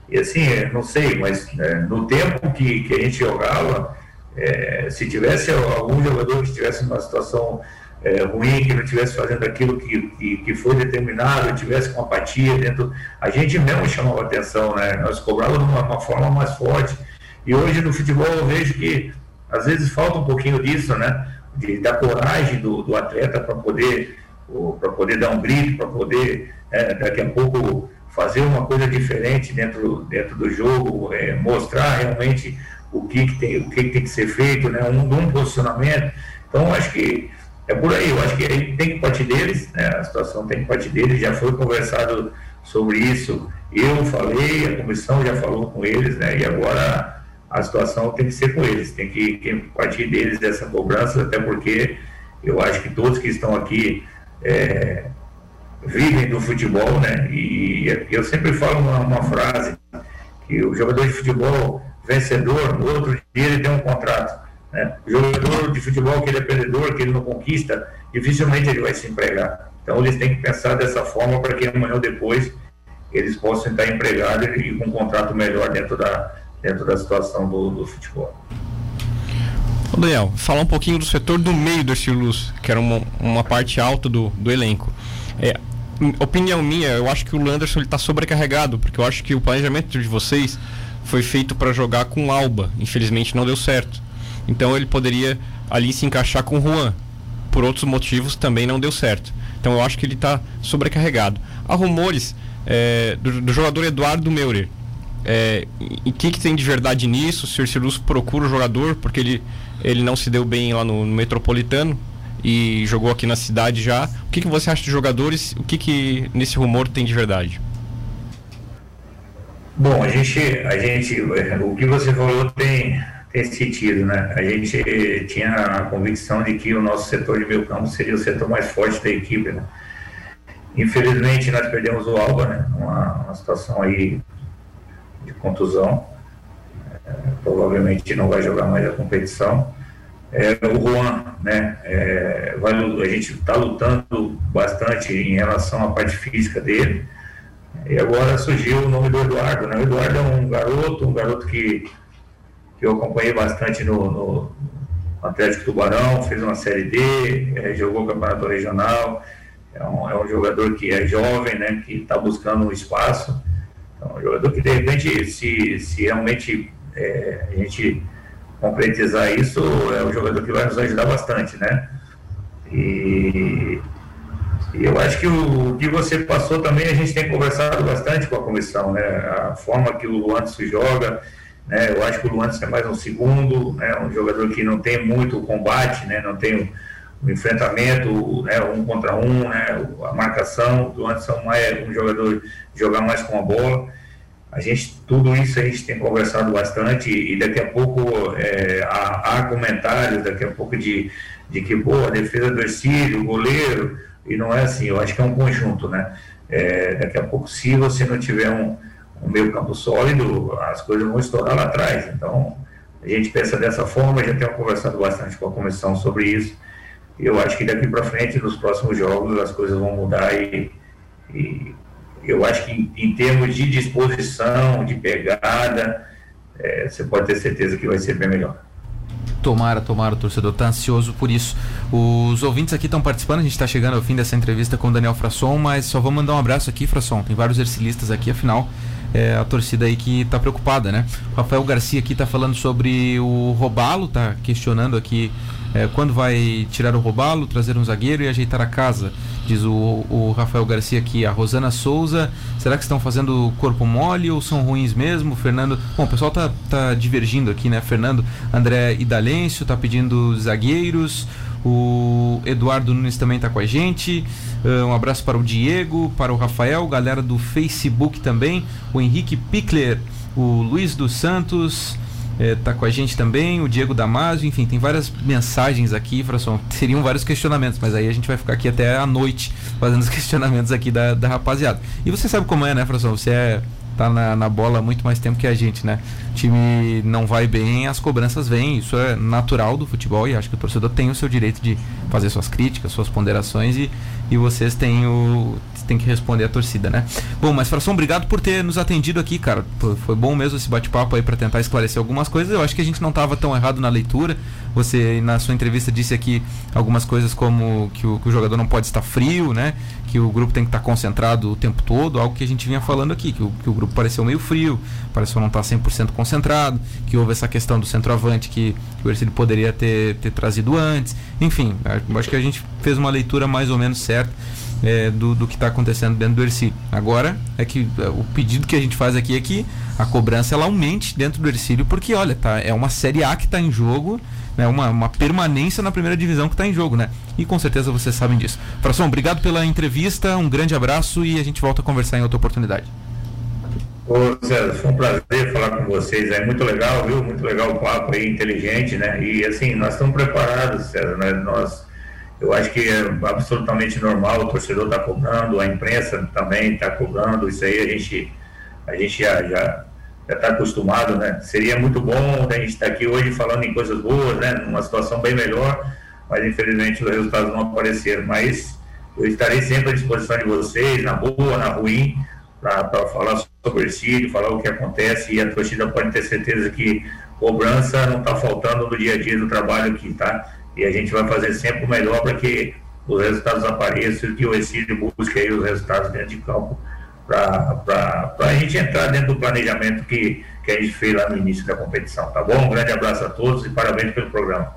E assim, é, não sei, mas é, no tempo que, que a gente jogava, é, se tivesse algum jogador que estivesse numa situação é, ruim, que não estivesse fazendo aquilo que, que, que, foi determinado, tivesse com apatia dentro, a gente mesmo chamava atenção, né? Nós cobrávamos de uma, uma forma mais forte. E hoje no futebol eu vejo que às vezes falta um pouquinho disso, né? De, da coragem do, do atleta para poder para poder dar um grito, para poder é, daqui a pouco fazer uma coisa diferente dentro, dentro do jogo, é, mostrar realmente o que, que, tem, o que, que, tem que ser feito, né? um, um posicionamento. Então, acho que é por aí, eu acho que tem que partir deles, né? a situação tem que partir deles, já foi conversado sobre isso, eu falei, a comissão já falou com eles, né? e agora a situação tem que ser com eles, tem que, que partir deles dessa cobrança, até porque eu acho que todos que estão aqui é, vivem do futebol, né? E eu sempre falo uma, uma, frase que o jogador de futebol vencedor, no outro dia ele tem um contrato. Né? Jogador de futebol que ele é perdedor, que ele não conquista, dificilmente ele vai se empregar. Então eles têm que pensar dessa forma para que amanhã ou depois eles possam estar empregados e com um contrato melhor dentro da, dentro da situação do, do futebol. Daniel, falar um pouquinho do setor do meio do Estilus, que era uma, uma parte alta do, do elenco. É, opinião minha, eu acho que o Landerson está sobrecarregado, porque eu acho que o planejamento de vocês foi feito para jogar com Alba. Infelizmente não deu certo. Então ele poderia ali se encaixar com o Juan. Por outros motivos também não deu certo. Então eu acho que ele está sobrecarregado. Há rumores é, do, do, jogador Eduardo Meurer. É, e o que, que tem de verdade nisso? Se o Ercilus procura o jogador, porque ele ele não se deu bem lá no, no Metropolitano e jogou aqui na cidade já. O que, que você acha dos jogadores? O que, que nesse rumor tem de verdade? Bom, a gente, a gente, o que você falou tem, tem sentido, né? A gente tinha a convicção de que o nosso setor de meio campo seria o setor mais forte da equipe, né? Infelizmente nós perdemos o Alba, né? Uma, uma situação aí de contusão provavelmente não vai jogar mais a competição. É, o Juan, né, é, vai, a gente está lutando bastante em relação à parte física dele. E agora surgiu o nome do Eduardo. Né? O Eduardo é um garoto, um garoto que, que eu acompanhei bastante no, no Atlético Tubarão, fez uma Série D, é, jogou o Campeonato Regional. É um, é um jogador que é jovem, né, que está buscando um espaço. Então, um jogador que, de repente, se, se realmente é, a gente concretizar isso, é um jogador que vai nos ajudar bastante, né? E, e eu acho que o, o, que você passou também, a gente tem conversado bastante com a comissão, né? A forma que o Luan se joga, né? Eu acho que o Luan é mais um segundo, né? Um jogador que não tem muito combate, né? Não tem o, o enfrentamento, né? Um contra um, né? A marcação, o Luan é um jogador jogar mais com a bola. A gente, tudo isso a gente tem conversado bastante e daqui a pouco é, há, há, comentários, daqui a pouco de, de que, pô, a defesa do Ercílio, o goleiro, e não é assim, eu acho que é um conjunto, né? É, daqui a pouco, se você não tiver um, um meio campo sólido, as coisas vão estourar lá atrás. Então, a gente pensa dessa forma, já temos conversado bastante com a comissão sobre isso. Eu acho que daqui para frente, nos próximos jogos, as coisas vão mudar e, e eu acho que em, em termos de disposição, de pegada, é, você pode ter certeza que vai ser bem melhor. Tomara, tomara, o torcedor está ansioso por isso. Os ouvintes aqui estão participando, a gente está chegando ao fim dessa entrevista com o Daniel Frasson, mas só vou mandar um abraço aqui, Frasson. Tem vários ercilistas aqui, afinal, é a torcida aí que está preocupada, né? Rafael Garcia aqui está falando sobre o Robalo, está questionando aqui é, quando vai tirar o Robalo, trazer um zagueiro e ajeitar a casa. Diz o, o Rafael Garcia aqui, a Rosana Souza. Será que estão fazendo corpo mole ou são ruins mesmo? Fernando. Bom, o pessoal tá, tá divergindo aqui, né? Fernando André Idalêncio tá pedindo zagueiros. O Eduardo Nunes também está com a gente. Uh, um abraço para o Diego, para o Rafael, galera do Facebook também. O Henrique Pickler, o Luiz dos Santos está é, com a gente também, o Diego Damasio, enfim, tem várias mensagens aqui, Frasson, seriam vários questionamentos, mas aí a gente vai ficar aqui até a noite fazendo os questionamentos aqui da, da rapaziada. E você sabe como é, né, Frasson? Você é, tá na, na bola muito mais tempo que a gente, né? O time não vai bem, as cobranças vêm, isso é natural do futebol e acho que o torcedor tem o seu direito de fazer suas críticas, suas ponderações e, e vocês têm o tem que responder a torcida, né? Bom, mas Fração, obrigado por ter nos atendido aqui, cara. Foi bom mesmo esse bate-papo aí para tentar esclarecer algumas coisas. Eu acho que a gente não estava tão errado na leitura. Você, na sua entrevista, disse aqui algumas coisas como que o, que o jogador não pode estar frio, né? Que o grupo tem que estar concentrado o tempo todo, algo que a gente vinha falando aqui, que o, que o grupo pareceu meio frio, pareceu não estar 100% concentrado, que houve essa questão do centroavante que, que o Ercílio poderia ter, ter trazido antes. Enfim, acho que a gente fez uma leitura mais ou menos certa é, do, do que está acontecendo dentro do Ercílio. Agora é que é, o pedido que a gente faz aqui é que a cobrança ela aumente dentro do Ercílio, porque olha, tá, é uma Série A que está em jogo, né, uma, uma permanência na primeira divisão que está em jogo, né? E com certeza vocês sabem disso. Fração, obrigado pela entrevista, um grande abraço e a gente volta a conversar em outra oportunidade. Ô, César, foi um prazer falar com vocês. É muito legal, viu? Muito legal o papo aí, inteligente, né? E assim, nós estamos preparados, César, né? Nós eu acho que é absolutamente normal, o torcedor está cobrando, a imprensa também está cobrando, isso aí a gente, a gente já já está acostumado, né? Seria muito bom a gente estar tá aqui hoje falando em coisas boas, né? Numa situação bem melhor, mas infelizmente os resultados não apareceram. Mas eu estarei sempre à disposição de vocês, na boa, na ruim, para falar sobre o Ercílio, falar o que acontece e a torcida pode ter certeza que cobrança não está faltando no dia a dia do trabalho aqui, tá? E a gente vai fazer sempre o melhor para que os resultados apareçam e o Exílio busque aí os resultados dentro de campo para a gente entrar dentro do planejamento que, que a gente fez lá no início da competição, tá bom? Um grande abraço a todos e parabéns pelo programa.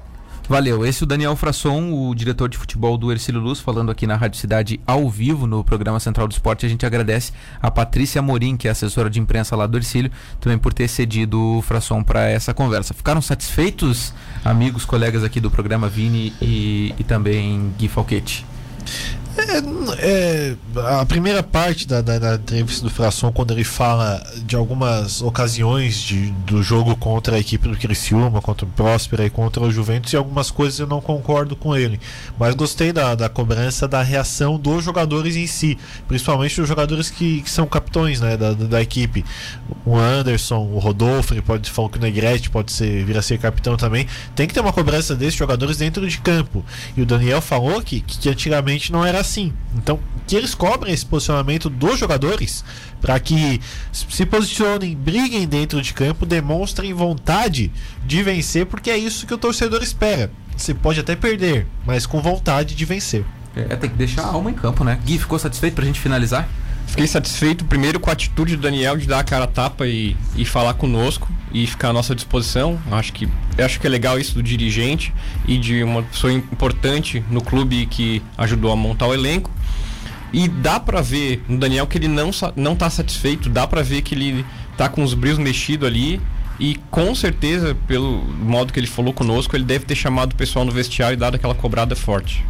Valeu. Esse é o Daniel Frasson, o diretor de futebol do Ercílio Luz, falando aqui na Rádio Cidade ao vivo no programa Central do Esporte. A gente agradece a Patrícia Morim, que é assessora de imprensa lá do Ercílio, também por ter cedido o Frasson para essa conversa. Ficaram satisfeitos, amigos, colegas aqui do programa Vini e, e também Gui Falquete? É, é, a primeira parte da, da, da, entrevista do Fração, quando ele fala de algumas ocasiões de, do jogo contra a equipe do Criciúma, contra o Próspera e contra o Juventus, e algumas coisas eu não concordo com ele. Mas gostei da, da cobrança, da reação dos jogadores em si, principalmente os jogadores que, que são capitões né, da, da, equipe. O Anderson, o Rodolfo, ele pode falar que o Negrete pode ser, vir a ser capitão também. Tem que ter uma cobrança desses jogadores dentro de campo. E o Daniel falou que, que antigamente não era assim. Então, que eles cobrem esse posicionamento dos jogadores para que se posicionem, briguem dentro de campo, demonstrem vontade de vencer, porque é isso que o torcedor espera. Você pode até perder, mas com vontade de vencer. É, tem que deixar a alma em campo, né? Gui, ficou satisfeito pra gente finalizar? Fiquei satisfeito primeiro com a atitude do Daniel de dar a cara a tapa e, e falar conosco e ficar à nossa disposição. Acho que acho que é legal isso do dirigente e de uma pessoa importante no clube que ajudou a montar o elenco. E dá para ver no Daniel que ele não não tá satisfeito, dá para ver que ele tá com os brilhos mexidos ali e com certeza pelo modo que ele falou conosco, ele deve ter chamado o pessoal no vestiário e dado aquela cobrada forte.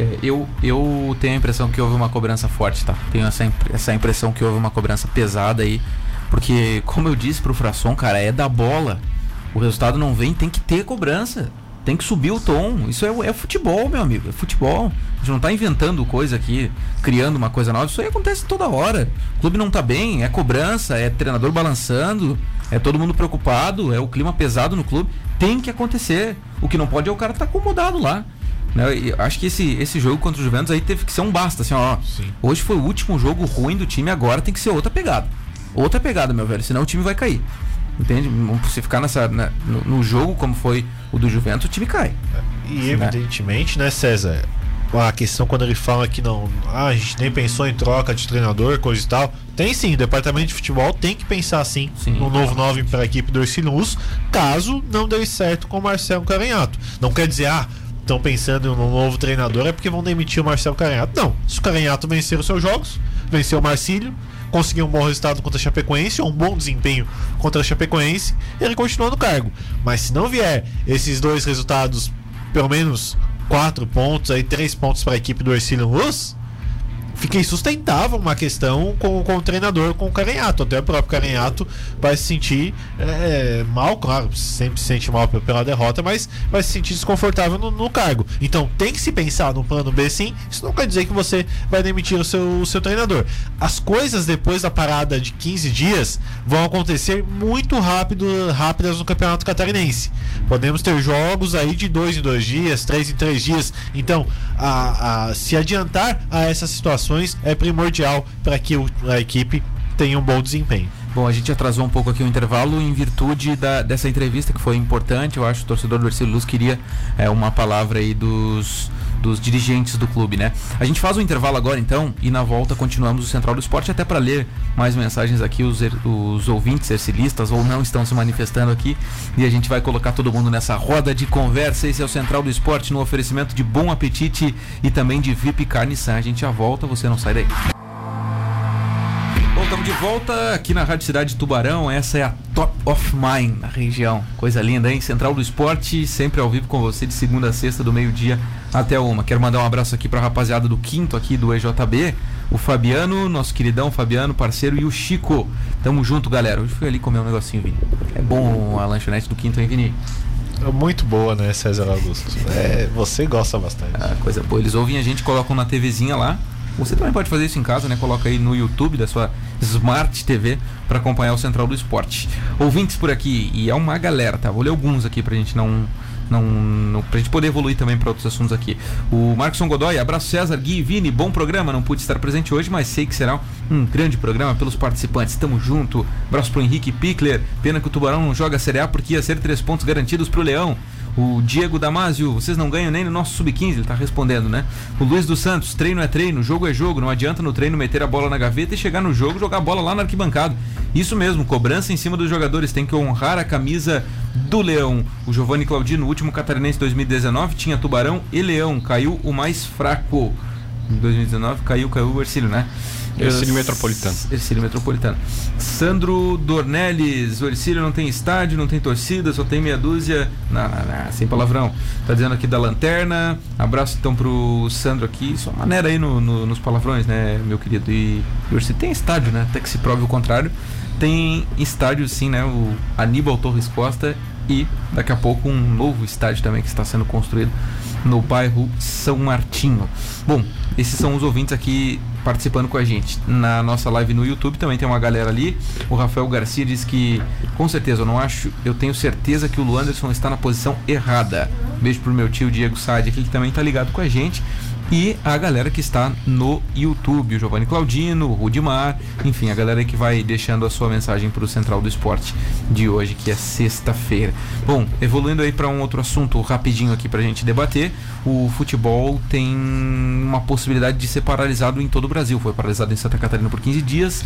É, eu, eu tenho a impressão que houve uma cobrança forte, tá? Tenho essa, essa impressão que houve uma cobrança pesada aí. Porque, como eu disse pro Frasson, cara, é da bola. O resultado não vem, tem que ter cobrança. Tem que subir o tom. Isso é, é futebol, meu amigo. É futebol. A gente não tá inventando coisa aqui, criando uma coisa nova. Isso aí acontece toda hora. O clube não tá bem, é cobrança, é treinador balançando, é todo mundo preocupado, é o clima pesado no clube. Tem que acontecer. O que não pode é o cara tá acomodado lá. Né? acho que esse, esse jogo contra o Juventus aí teve que ser um basta, assim, ó. Sim. Hoje foi o último jogo ruim do time, agora tem que ser outra pegada. Outra pegada, meu velho, senão o time vai cair. Entende? Se ficar nessa, né, no, no, jogo como foi o do Juventus, o time cai. E né? evidentemente, né, César? A questão quando ele fala que não. Ah, a gente nem pensou em troca de treinador, coisa e tal. Tem sim, o departamento de futebol tem que pensar sim, sim no novo 9 para a equipe do Ercilus, caso não dê certo com o Marcelo Caranhato. Não quer dizer, ah, estão pensando em um novo treinador é porque vão demitir o Marcelo Caranhato. Não. Se o Caranhato vencer os seus jogos, venceu o Marcílio, conseguiu um bom resultado contra a Chapecoense, ou um bom desempenho contra a Chapecoense, ele continua no cargo. Mas se não vier esses dois resultados, pelo menos quatro pontos, aí três pontos para a equipe do Ercílio Luz, fica insustentável uma questão com, com o treinador, com o Carenhato. Até o próprio Carenhato vai se sentir é, mal, claro, sempre se sente mal pela derrota, mas vai se sentir desconfortável no, no, cargo. Então tem que se pensar no plano B sim. Isso não quer dizer que você vai demitir o seu, o seu treinador. As coisas depois da parada de 15 dias vão acontecer muito rápido, rápidas no Campeonato Catarinense. Podemos ter jogos aí de dois em dois dias, três em três dias. Então, a, a se adiantar a essas situações é primordial para que a equipe tenha um bom desempenho. Bom, a gente atrasou um pouco aqui o intervalo em virtude da, dessa entrevista que foi importante. Eu acho que o torcedor do Ercílio Luz queria é, uma palavra aí dos, dos dirigentes do clube, né? A gente faz o intervalo agora então e na volta continuamos o Central do Esporte até para ler mais mensagens aqui. Os, er, os ouvintes ercilistas ou não estão se manifestando aqui e a gente vai colocar todo mundo nessa roda de conversa. Esse é o Central do Esporte no oferecimento de Bom Apetite e também de VIP Carne. A gente já volta, você não sai daí. Estamos de volta aqui na Rádio Cidade de Tubarão. Essa é a Top of Mind na região. Coisa linda, hein? Central do Esporte, sempre ao vivo com você de segunda a sexta, do meio-dia até uma. Quero mandar um abraço aqui para a rapaziada do quinto aqui do EJB, o Fabiano, nosso queridão Fabiano, parceiro, e o Chico. Tamo junto, galera. Hoje fui ali comer um negocinho, Vini. É bom a lanchonete do quinto, hein, Vini? É muito boa, né, César Augusto? É, você gosta bastante. Ah, coisa boa. Eles ouvem a gente, colocam na TVzinha lá. Você também pode fazer isso em casa, né? Coloca aí no YouTube da sua Smart TV para acompanhar o Central do Esporte. Ouvintes por aqui, e é uma galera, tá? Vou ler alguns aqui pra gente não. Não, não, pra gente poder evoluir também para outros assuntos aqui. O Marcos Godoy, abraço César, Gui e Vini, bom programa. Não pude estar presente hoje, mas sei que será um grande programa pelos participantes. Tamo junto. Abraço pro Henrique Pickler. Pena que o Tubarão não joga a Série A porque ia ser três pontos garantidos pro Leão. O Diego Damasio, vocês não ganham nem no nosso sub-15, ele tá respondendo, né? O Luiz dos Santos, treino é treino, jogo é jogo, não adianta no treino meter a bola na gaveta e chegar no jogo jogar a bola lá na arquibancada. Isso mesmo, cobrança em cima dos jogadores, tem que honrar a camisa do Leão. O Giovanni Claudino, último catarinense 2019, tinha Tubarão e Leão, caiu o mais fraco. Em 2019 caiu, caiu o Ercílio, né? Ercílio Metropolitano. Ercílio Metropolitano. Sandro Dornelles, o Ercílio não tem estádio, não tem torcida, só tem meia dúzia. Não, não, não, sem palavrão. Tá dizendo aqui da lanterna. Abraço então pro Sandro aqui. Só maneira aí no, no, nos palavrões, né, meu querido? E o Ercílio tem estádio, né? Até que se prove o contrário. Tem estádio sim, né? O Aníbal Torres Costa e daqui a pouco um novo estádio também que está sendo construído no bairro São Martinho. Bom, esses são os ouvintes aqui participando com a gente. Na nossa live no YouTube também tem uma galera ali. O Rafael Garcia diz que, com certeza, eu não acho, eu tenho certeza que o Luanderson está na posição errada. Beijo pro meu tio Diego Sade aqui, que também está ligado com a gente. E a galera que está no YouTube, o Giovanni Claudino, o Rudimar, enfim, a galera que vai deixando a sua mensagem para o Central do Esporte de hoje, que é sexta-feira. Bom, evoluindo aí para um outro assunto rapidinho aqui para a gente debater, o futebol tem uma possibilidade de ser paralisado em todo o Brasil. Foi paralisado em Santa Catarina por 15 dias,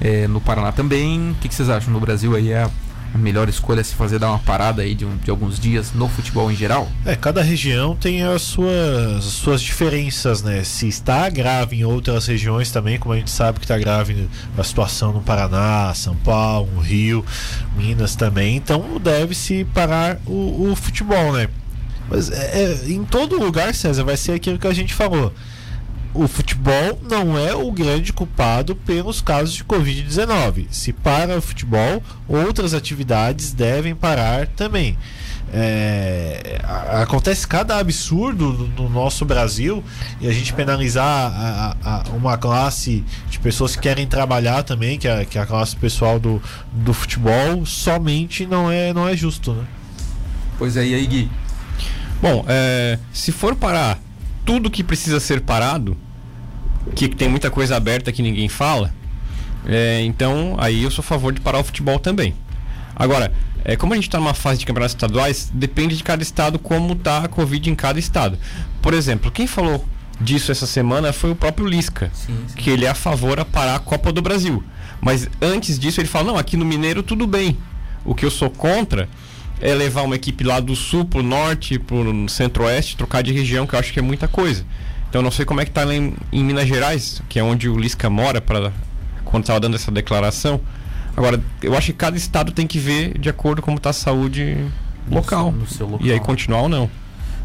é, no Paraná também. O que, que vocês acham? No Brasil aí é a melhor escolha é se fazer dar uma parada aí de, um, de, alguns dias no futebol em geral? É, cada região tem as suas, as suas diferenças, né? Se está grave em outras regiões também, como a gente sabe que está grave a situação no Paraná, São Paulo, Rio, Minas também, então deve-se parar o, o, futebol, né? Mas é, é, em todo lugar, César, vai ser aquilo que a gente falou o futebol não é o grande culpado pelos casos de Covid-19. Se para o futebol, outras atividades devem parar também. É, acontece cada absurdo no, no, nosso Brasil e a gente penalizar a, a, a uma classe de pessoas que querem trabalhar também, que é, que é a classe pessoal do, do futebol, somente não é, não é justo. Né? Pois é, e aí, Gui? Bom, é, se for parar tudo que precisa ser parado, que tem muita coisa aberta que ninguém fala, é, então aí eu sou a favor de parar o futebol também. Agora, é, como a gente está numa fase de campeonatos estaduais, depende de cada estado como está a Covid em cada estado. Por exemplo, quem falou disso essa semana foi o próprio Lisca, sim, sim. que ele é a favor a parar a Copa do Brasil. Mas antes disso ele fala, não, aqui no Mineiro tudo bem. O que eu sou contra é levar uma equipe lá do sul pro norte, pro centro-oeste, trocar de região, que eu acho que é muita coisa. Então não sei como é que tá lá em, em Minas Gerais, que é onde o Lisca mora, para quando estava dando essa declaração. Agora, eu acho que cada estado tem que ver de acordo com como está a saúde no local. Seu, no seu local. E aí continuar ou não.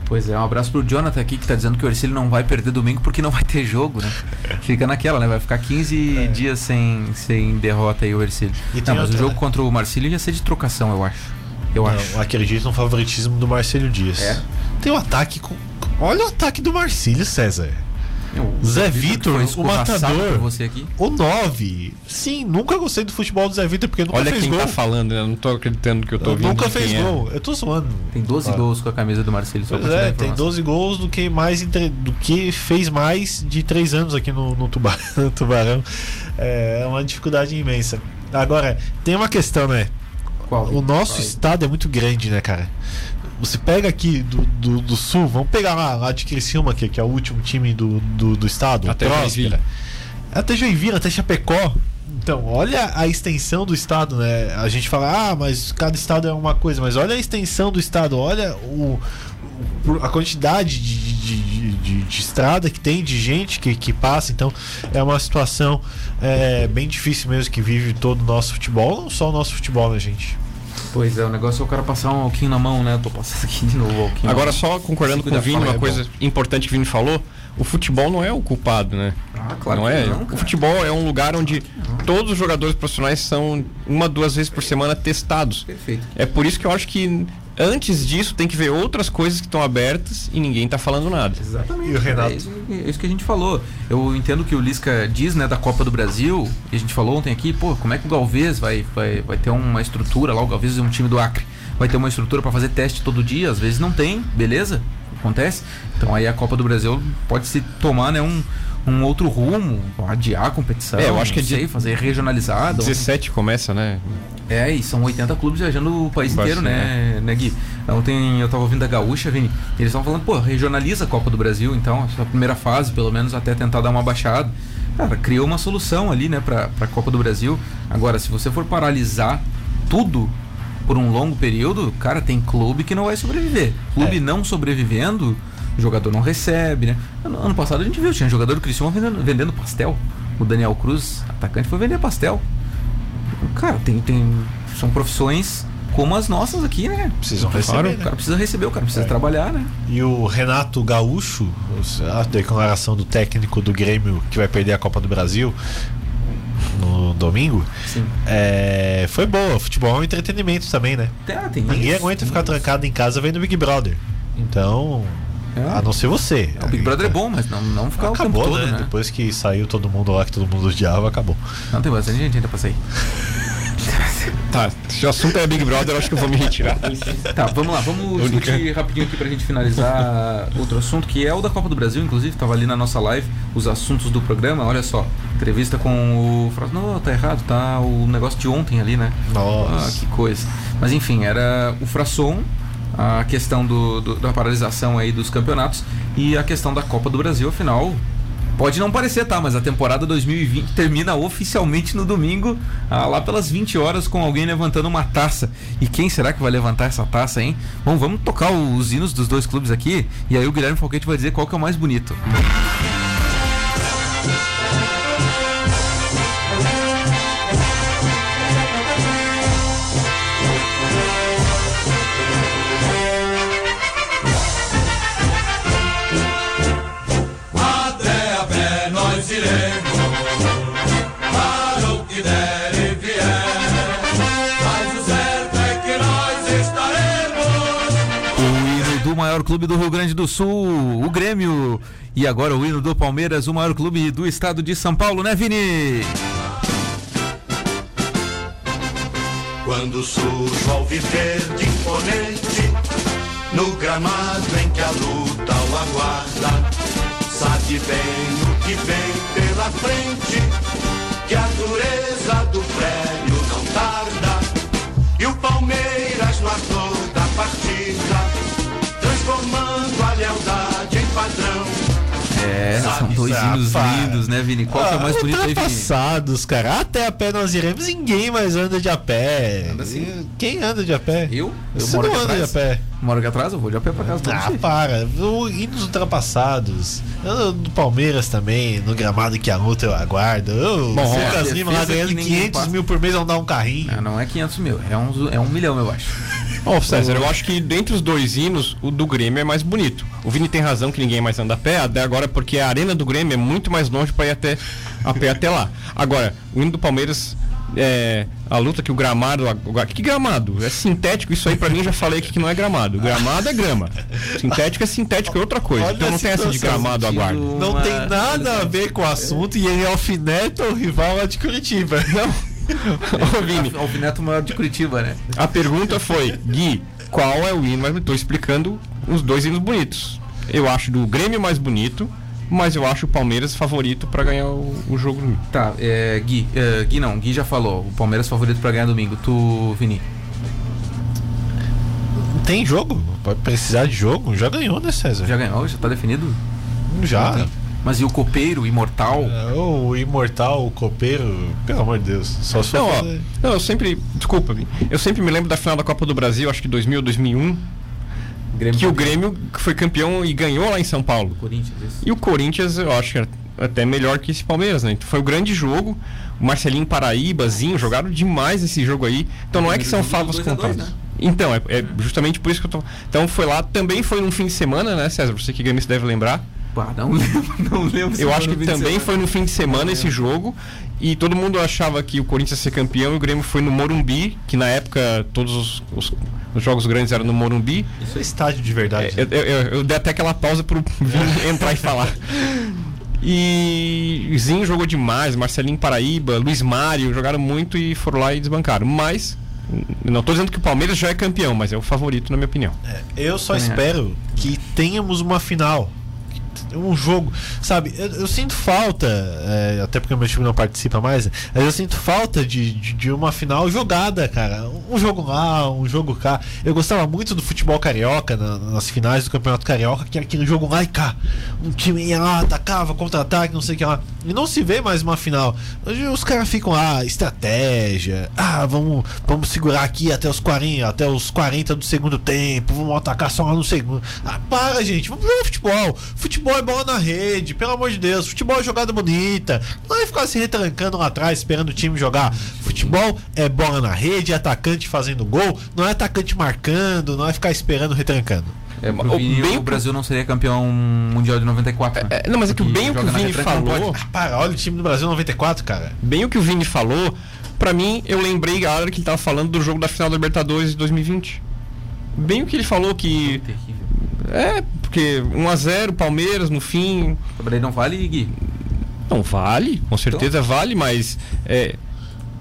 Pois é, um abraço pro Jonathan aqui que tá dizendo que o Ercílio não vai perder domingo porque não vai ter jogo, né? Fica naquela, né? Vai ficar 15 é. dias sem, sem derrota aí o Ercílio. Não, mas outra, o jogo né? contra o Marcílio ia ser de trocação, eu acho. Eu não, acho. Acredito no favoritismo do Marcelo Dias. É. Tem um ataque com. Olha o ataque do Marcílio, César. O Zé Vitor, o matador. por você aqui. O 9. Sim, nunca gostei do futebol do Zé Vitor porque nunca Olha fez quem gol. tá falando, né? Eu não tô acreditando que eu tô ouvindo. nunca fez é. gol. Eu tô zoando. Tem 12 Ah. gols com a camisa do Marcelo. Só Pois pra te dar é, tem informação. 12 gols do que mais do que fez mais de 3 anos aqui no, no no Tubarão. É uma dificuldade imensa. Agora, tem uma questão, né? Qual? O nosso Qual? estado é muito grande, né, cara? Você pega aqui do, do, do sul, vamos pegar lá, lá de Criciúma, que, que é o último time do, do, do estado, Até. Joinville. Até Joinville, até Chapecó. Então, olha a extensão do estado, né? A gente fala, ah, mas cada estado é uma coisa, mas olha a extensão do estado, olha o- a quantidade de, de, de, de- de estrada que tem, de gente que, que passa. Então, é uma situação é, bem difícil mesmo que vive todo o nosso futebol, não só o nosso futebol, né, gente? Pois é, o negócio é o cara passar um alquinho na mão, né? Eu tô passando aqui de novo o alquinho. na Agora, só concordando com o Vini, uma é coisa importante que o Vini falou: o futebol não é o culpado, né? Ah, claro não que é? não, o futebol é um lugar onde todos os jogadores profissionais são uma, duas vezes por semana testados. Perfeito. É por isso que eu acho que antes disso tem que ver outras coisas que estão abertas e ninguém tá falando nada. Exatamente. E o Renato? É isso, é isso que a gente falou. Eu entendo que o Lisca diz, né, da Copa do Brasil, e a gente falou ontem aqui, pô, como é que o Galvez vai, vai, vai ter uma estrutura lá, o Galvez é um time do Acre, vai ter uma estrutura para fazer teste todo dia, às vezes não tem, beleza? Acontece. Então aí a Copa do Brasil pode se tomar, né, um, um outro rumo, adiar a competição. É, eu acho que é sei, de- fazer regionalizado. 17 começa, né? É, e são 80 clubes viajando o país inteiro, né, né, Gui? Ontem eu tava ouvindo a Gaúcha, Vini, e eles estavam falando, pô, regionaliza a Copa do Brasil, então, essa primeira fase, pelo menos, até tentar dar uma baixada. Cara, criou uma solução ali, né, pra, pra Copa do Brasil. Agora, se você for paralisar tudo por um longo período, cara, tem clube que não vai sobreviver. Clube É. não sobrevivendo, o jogador não recebe, né? Ano, ano passado a gente viu, tinha jogador do Criciúma vendendo, vendendo pastel. O Daniel Cruz, atacante, foi vender pastel. Cara, tem, tem. São profissões como as nossas aqui, né? Precisam receber, Claro, né? o cara precisa receber, o cara precisa É. trabalhar, né? E o Renato Gaúcho, a declaração do técnico do Grêmio que vai perder a Copa do Brasil no domingo, Sim. é, foi boa. Futebol é um entretenimento também, né? Ah, tem Ninguém isso, aguenta tem ficar isso. trancado em casa vendo Big Brother. Então, É. a não ser você. O Big Brother é bom, mas não, não ficar Acabou, o tempo todo, né? né? Depois que saiu todo mundo lá, que todo mundo odiava, acabou. Não, tem bastante gente ainda pra sair. Tá, se o assunto é Big Brother, eu acho que eu vou me retirar. Tá, vamos lá, vamos Única. discutir rapidinho aqui pra gente finalizar outro assunto, que é o da Copa do Brasil, inclusive, tava ali na nossa live, os assuntos do programa, olha só, entrevista com o... Não, tá errado, tá o negócio de ontem ali, né? Nossa. Ah, que coisa. Mas enfim, era o Frasson, a questão do, do- da paralisação aí dos campeonatos e a questão da Copa do Brasil, afinal. Pode não parecer, tá? Mas a temporada 2020 termina oficialmente no domingo, ah, lá pelas 20 horas, com alguém levantando uma taça. E quem será que vai levantar essa taça, hein? Bom, vamos tocar os hinos dos dois clubes aqui, e aí o Guilherme Falquete vai dizer qual que é o mais bonito. Até clube do Rio Grande do Sul, o Grêmio. E agora o hino do Palmeiras, o maior clube do estado de São Paulo, né, Vini? Quando surge ao viver de imponente, no gramado em que a luta o aguarda, sabe bem o que vem pela frente, que a dureza do prédio não tarda, e o Palmeiras no ator É, são dois Ah, hinos para. lindos, né, Vini? Qual que é o mais bonito aí? Ultrapassados, cara. Até a pé nós iremos. Ninguém mais anda de a pé. Anda sim. Quem anda de a pé? Eu? Eu Você moro não anda de a atrás. Moro aqui atrás, eu vou de a pé pra casa Ah, para. O hinos ultrapassados. Eu, Do Palmeiras também, no gramado que a luta eu aguardo. O Bom, Lucas Lima lá ganhando que ninguém 500 passa. mil por mês vão dar um carrinho. Ah, não é 500 mil, é um, é um milhão, eu acho. Ó, César, eu acho que dentre os dois hinos, o do Grêmio é mais bonito. O Vini tem razão que ninguém mais anda a pé, até agora porque a arena do Grêmio é muito mais longe para ir até, a pé até lá. Agora, o hino do Palmeiras é, a luta que o gramado. agora- Que gramado? É sintético, isso aí pra mim já falei aqui que não é gramado. Gramado é grama. Sintético é sintético, é outra coisa. Olha então não tem essa de gramado aguardo. Não tem nada a ver com o assunto e ele alfineta o rival lá de Curitiba. Não. Ô, Vini, Alfineto maior de Curitiba, né? a pergunta foi, Gui, qual é o hino? Mas eu tô explicando os dois hinos bonitos. Eu acho do Grêmio mais bonito, mas eu acho o Palmeiras favorito pra ganhar o, o jogo. Tá, é, Gui, é, Gui não, Gui já falou. O Palmeiras favorito pra ganhar domingo. Tu, Vini. Tem jogo? Pode precisar de jogo? Já ganhou, né, César? Já ganhou? Já tá definido? Já. Mas e o copeiro, imortal? É, O imortal, o copeiro, pelo amor de Deus. Só Não, ó, não, eu sempre. Desculpa. Eu sempre me lembro da final da Copa do Brasil, acho que 2000, 2001, Grêmio que o. Grêmio foi campeão e ganhou lá em São Paulo. E o Corinthians, eu acho que é até melhor que esse Palmeiras, né? Então foi o grande jogo. O Marcelinho Paraíba, Zinho, jogaram demais esse jogo aí. Então não é que são dois, contadas. né? Então, é, é justamente por isso que eu tô. Então foi lá, também foi num fim de semana, né, César? Você que gremista deve lembrar. Pá, não lembro, não lembro. se Eu acho que também foi no fim de semana esse jogo. E todo mundo achava que o Corinthians ia ser campeão e o Grêmio foi no Morumbi, que na época todos os, os- os jogos grandes eram no Morumbi. Isso é estádio de verdade. É, eu, eu- eu dei até aquela pausa pro Vini entrar e falar. E Zinho jogou demais, Marcelinho Paraíba, Luiz Mário jogaram muito e foram lá e desbancaram. Mas, não tô dizendo que o Palmeiras já é campeão, mas é o favorito, na minha opinião. Eu só Também espero que tenhamos uma final. Um jogo, sabe? Eu, eu sinto falta, é, até porque o meu time não participa mais, mas eu sinto falta de, de, de uma final jogada, cara. Um jogo lá, um jogo cá. Eu gostava muito do futebol carioca, na- nas finais do Campeonato Carioca, que era aquele jogo lá e cá. Um time ia lá, atacava, contra-ataque, não sei o que lá. E não se vê mais uma final. Hoje os caras ficam lá, estratégia. Ah, vamos, vamos segurar aqui até os 40, até os 40 do segundo tempo. Vamos atacar só lá no segundo. Ah, para, gente. Vamos jogar futebol. Futebol é bola na rede, pelo amor de Deus. Futebol é jogada bonita. Não é ficar se retrancando lá atrás esperando o time jogar. Futebol é bola na rede, é atacante fazendo gol. Não é atacante marcando, não é ficar esperando retrancando. É, O- Vini, bem o Brasil não seria campeão mundial de 94. né? É, não, mas é que Porque bem o que o Vini falou. Ah, para, olha o time do Brasil 94, cara. Bem o que o Vini falou, pra mim, eu lembrei a hora que ele tava falando do jogo da final da Libertadores de 2020. Bem o que ele falou que. Terrível. É, porque 1x0, Palmeiras no fim. Daí não vale, Gui. Não vale, com certeza vale, mas. É,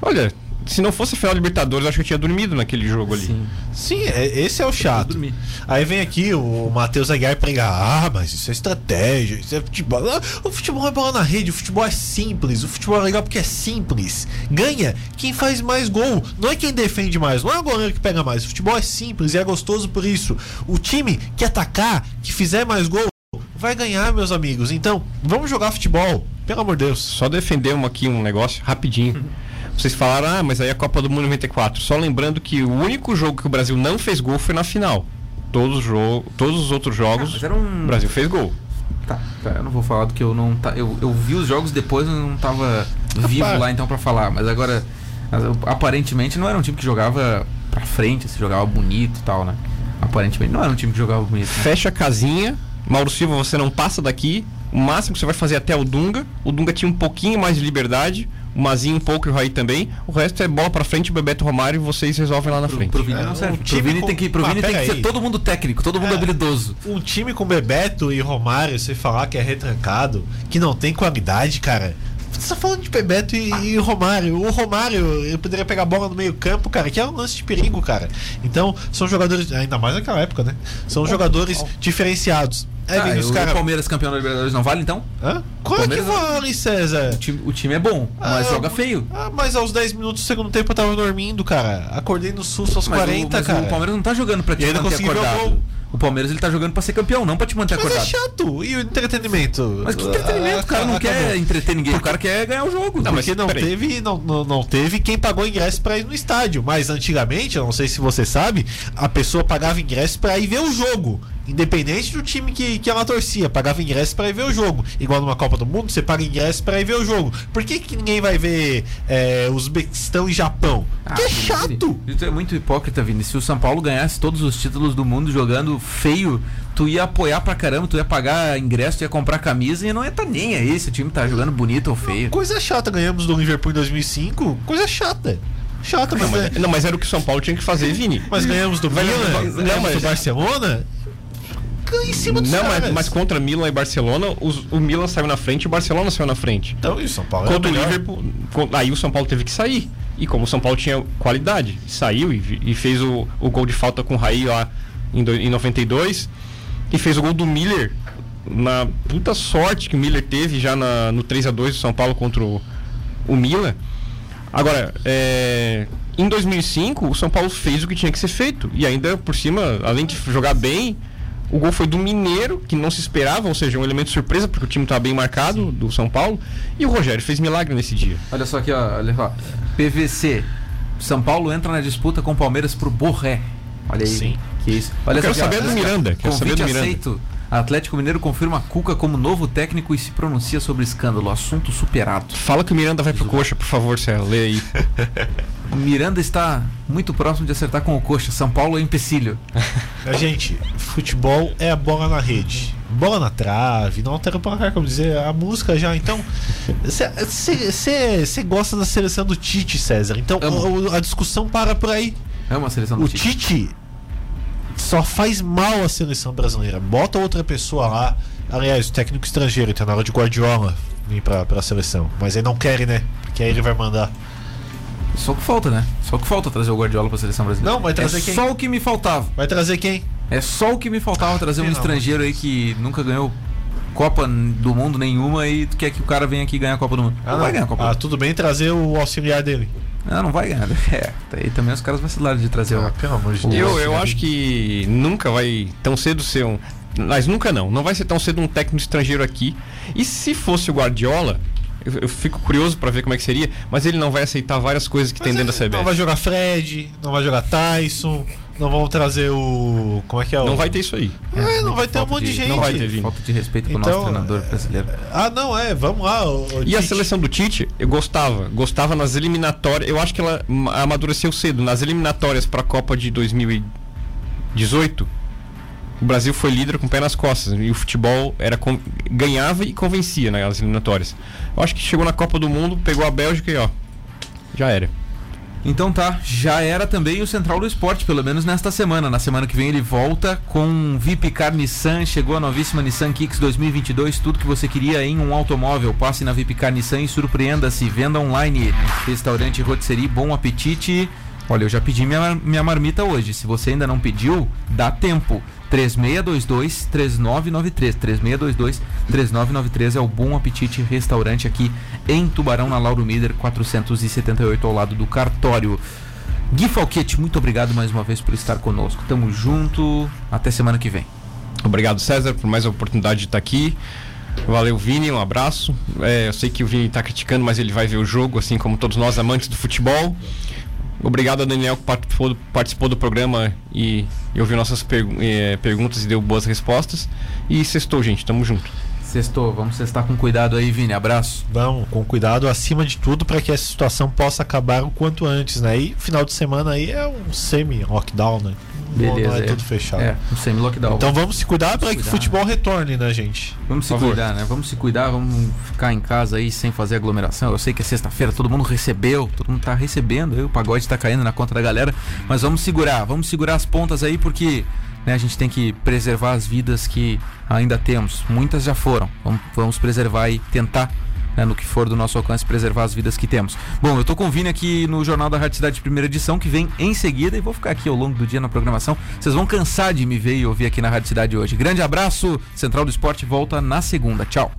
olha, se não fosse a final da Libertadores, eu acho que eu tinha dormido naquele jogo ali. Sim. Sim, é- esse é o chato. Aí vem aqui o Matheus Aguiar pregar, ah, mas isso é estratégia, isso é futebol. Ah, O futebol é bola na rede, o futebol é simples, o futebol é legal porque é simples. Ganha quem faz mais gol, não é quem defende mais, não é o goleiro que pega mais. O futebol é simples e é gostoso por isso. O time que atacar, que fizer mais gol, vai ganhar, meus amigos. Então, vamos jogar futebol, pelo amor de Deus. Só defender aqui um negócio rapidinho. Vocês falaram, ah, mas aí a Copa do Mundo 94. Só lembrando que o único jogo que o Brasil não fez gol foi na final. Todos, os jo todos os outros Ah, jogos, era um- o Brasil fez gol. Tá, tá, eu não vou falar do que eu não tá, eu, eu vi os jogos depois eu não tava vivo Rapaz. lá então pra falar, mas agora aparentemente não era um time que jogava pra frente, se jogava bonito e tal, né? Aparentemente não era um time que jogava bonito. Né? Fecha a casinha. Mauro Silva, você não passa daqui. O máximo que você vai fazer é até o Dunga. O Dunga tinha um pouquinho mais de liberdade. O Mazinho um pouco e o Raí também. O resto é bola pra frente, Bebeto Romário e vocês resolvem lá na Pro, frente. pro Vini É, não serve. Pro time Vini com- tem que, pro Ah, Vini tem que ser todo mundo técnico, todo mundo É. habilidoso. Um time com Bebeto e Romário, você falar que é retrancado, que não tem qualidade, cara. Você tá falando de Bebeto e, e Romário. O Romário, ele poderia pegar a bola no meio-campo, cara, que é um lance de perigo, cara. Então, são jogadores, ainda mais naquela época, né? São jogadores diferenciados. Aí Ah, os o caras. Palmeiras campeão da Libertadores não vale então? Hã? Qual é que vale, César? O time, o time é bom, mas Ah, joga feio. Ah, mas aos 10 minutos do segundo tempo eu tava dormindo, cara. Acordei no susto aos Mas, 40, o, mas cara. o Palmeiras não tá jogando pra te manter ver o acordado. O Palmeiras ele tá jogando pra ser campeão, não pra te manter Mas é acordado. chato. E o entretenimento? Mas que entretenimento, Ah, o cara não acabou. quer entreter ninguém, o cara quer ganhar o jogo. Não, Porque não teve, não, não, não teve quem pagou ingresso pra ir no estádio. Mas antigamente, eu não sei se você sabe, a pessoa pagava ingresso pra ir ver o jogo. Independente do time que, que ela torcia, pagava ingresso para ir ver o jogo. Igual numa Copa do Mundo, você paga ingresso para ir ver o jogo. Por que, que ninguém vai ver é, Uzbequistão e Japão? Porque é Ah, chato. Tu é muito hipócrita, Vini. Se o São Paulo ganhasse todos os títulos do mundo jogando feio, tu ia apoiar pra caramba, tu ia pagar ingresso, tu ia comprar camisa e não ia tá nem aí se o time tá jogando bonito ou feio. Coisa chata, ganhamos do Liverpool em 2005. Coisa chata. Chata, mas, Não, mas, não, mas era o que o São Paulo tinha que fazer, Vini. mas ganhamos do Milan, não, ganhamos do Barcelona. Em cima dos Não, mas, mas contra Milan e Barcelona, os- o Milan saiu na frente e o Barcelona saiu na frente. Então, e o São Paulo é Contra o. Liverpool, aí o São Paulo teve que sair. E como o São Paulo tinha qualidade, saiu e, e fez o, o gol de falta com o Raí lá em, do- em 92. E fez o gol do Miller. Na puta sorte que o Miller teve já na- no 3 a 2 do São Paulo contra o, o Milan. Agora, é, em 2005, o São Paulo fez o que tinha que ser feito. E ainda por cima, além de jogar bem, o gol foi do Mineiro, que não se esperava, ou seja, um elemento surpresa, porque o time estava bem marcado do São Paulo. E o Rogério fez milagre nesse dia. Olha só aqui, ó, olha só. PVC. São Paulo entra na disputa com o Palmeiras pro Borré. Olha aí. Sim. Que isso. Olha Eu quero aqui, ó. saber do Miranda, quero saber do Miranda. aceito. Atlético Mineiro confirma Cuca como novo técnico e se pronuncia sobre escândalo. Assunto superado. Fala que o Miranda vai pro coxa, por favor, Célio. Lê aí. O Miranda está muito próximo de acertar com o Coxa. São Paulo é empecilho. Mas, Gente, futebol é a bola na rede. Bola na trave, não altera o placar, como dizer, a música já. Então, você gosta da seleção do Tite, César. Então, o- a discussão para por aí. É uma seleção do O Tite. Tite só faz mal à seleção brasileira. Bota outra pessoa lá. Aliás, o técnico estrangeiro, tá na hora de Guardiola vir pra, pra seleção. Mas aí não querem, né? Porque aí ele vai mandar. Só que falta, né? Só que falta trazer o Guardiola pra seleção brasileira. Não, vai trazer é quem? só o que me faltava. Vai trazer quem? É só o que me faltava trazer um estrangeiro aí que nunca ganhou Copa do Mundo nenhuma e tu quer que o cara venha aqui ganhar a Copa do Mundo. não, vai ganhar a Copa Ah, do tudo bem trazer o auxiliar dele. Não, não vai ganhar. É, aí também os caras vacilaram de trazer Ah, o. pelo amor de Deus. Eu, eu acho que nunca vai tão cedo ser um. Mas nunca não. Não vai ser tão cedo um técnico estrangeiro aqui. E se fosse o Guardiola, eu, fico curioso pra ver como é que seria, mas ele não vai aceitar várias coisas que tem dentro da Não CBF. vai jogar Fred, não vai jogar Tyson, não vão trazer o. Como é que é o. Não vai ter isso aí. É, não vai ter um monte de, gente. não vai ter, Vini. Falta de respeito com o Então, nosso treinador brasileiro. Ah, não, é, vamos lá. o- o E a Tite. seleção do Tite, eu gostava. Gostava nas eliminatórias. Eu acho que ela ma- amadureceu cedo. Nas eliminatórias para a Copa de 2018, o Brasil foi líder com o pé nas costas. E o futebol era ganhava e convencia nas eliminatórias. Eu acho que chegou na Copa do Mundo, pegou a Bélgica e ó. Já era. Então tá, já era também o Central do Esporte, pelo menos nesta semana. Na semana que vem ele volta com Vipcar Nissan, chegou a novíssima Nissan Kicks 2022, tudo que você queria em um automóvel. Passe na Vipcar Nissan e surpreenda-se. Venda online, restaurante Rotisserie, bom apetite. Olha, eu já pedi minha, minha marmita hoje. Se você ainda não pediu, dá tempo. 3622-3993. 3622-3993 é o Bom Apetite Restaurante aqui em Tubarão, na Lauro Mider, 478, ao lado do cartório. Gui Falquete, muito obrigado mais uma vez por estar conosco. Tamo junto. Até semana que vem. Obrigado, César, por mais a oportunidade de estar aqui. Valeu, Vini, um abraço. É, eu sei que o Vini está criticando, mas ele vai ver o jogo, assim como todos nós amantes do futebol. Obrigado a Daniel que participou do, participou do programa e, e ouviu nossas pergu- eh, perguntas e deu boas respostas. E sextou, gente, tamo junto. Sextou, vamos sextar com cuidado aí, Vini. Abraço. Vamos, com cuidado acima de tudo para que essa situação possa acabar o quanto antes, né? E final de semana aí é um semi-lockdown, né? Beleza. não é tudo fechado. É, um semi-lockdown. Então vamos se cuidar para que o futebol retorne, né, gente? Vamos se cuidar, né? Vamos se cuidar, vamos ficar em casa aí sem fazer aglomeração. Eu sei que é sexta-feira, todo mundo recebeu, todo mundo tá recebendo, aí o pagode tá caindo na conta da galera, mas vamos segurar, vamos segurar as pontas aí porque né, a gente tem que preservar as vidas que ainda temos. Muitas já foram. Vamos, vamos preservar e tentar né, no que for do nosso alcance, preservar as vidas que temos. Bom, eu tô com o Vini aqui no Jornal da Rádio Cidade primeira edição, que vem em seguida, e vou ficar aqui ao longo do dia na programação. Vocês vão cansar de me ver e ouvir aqui na Rádio Cidade hoje. Grande abraço, Central do Esporte volta na segunda. Tchau.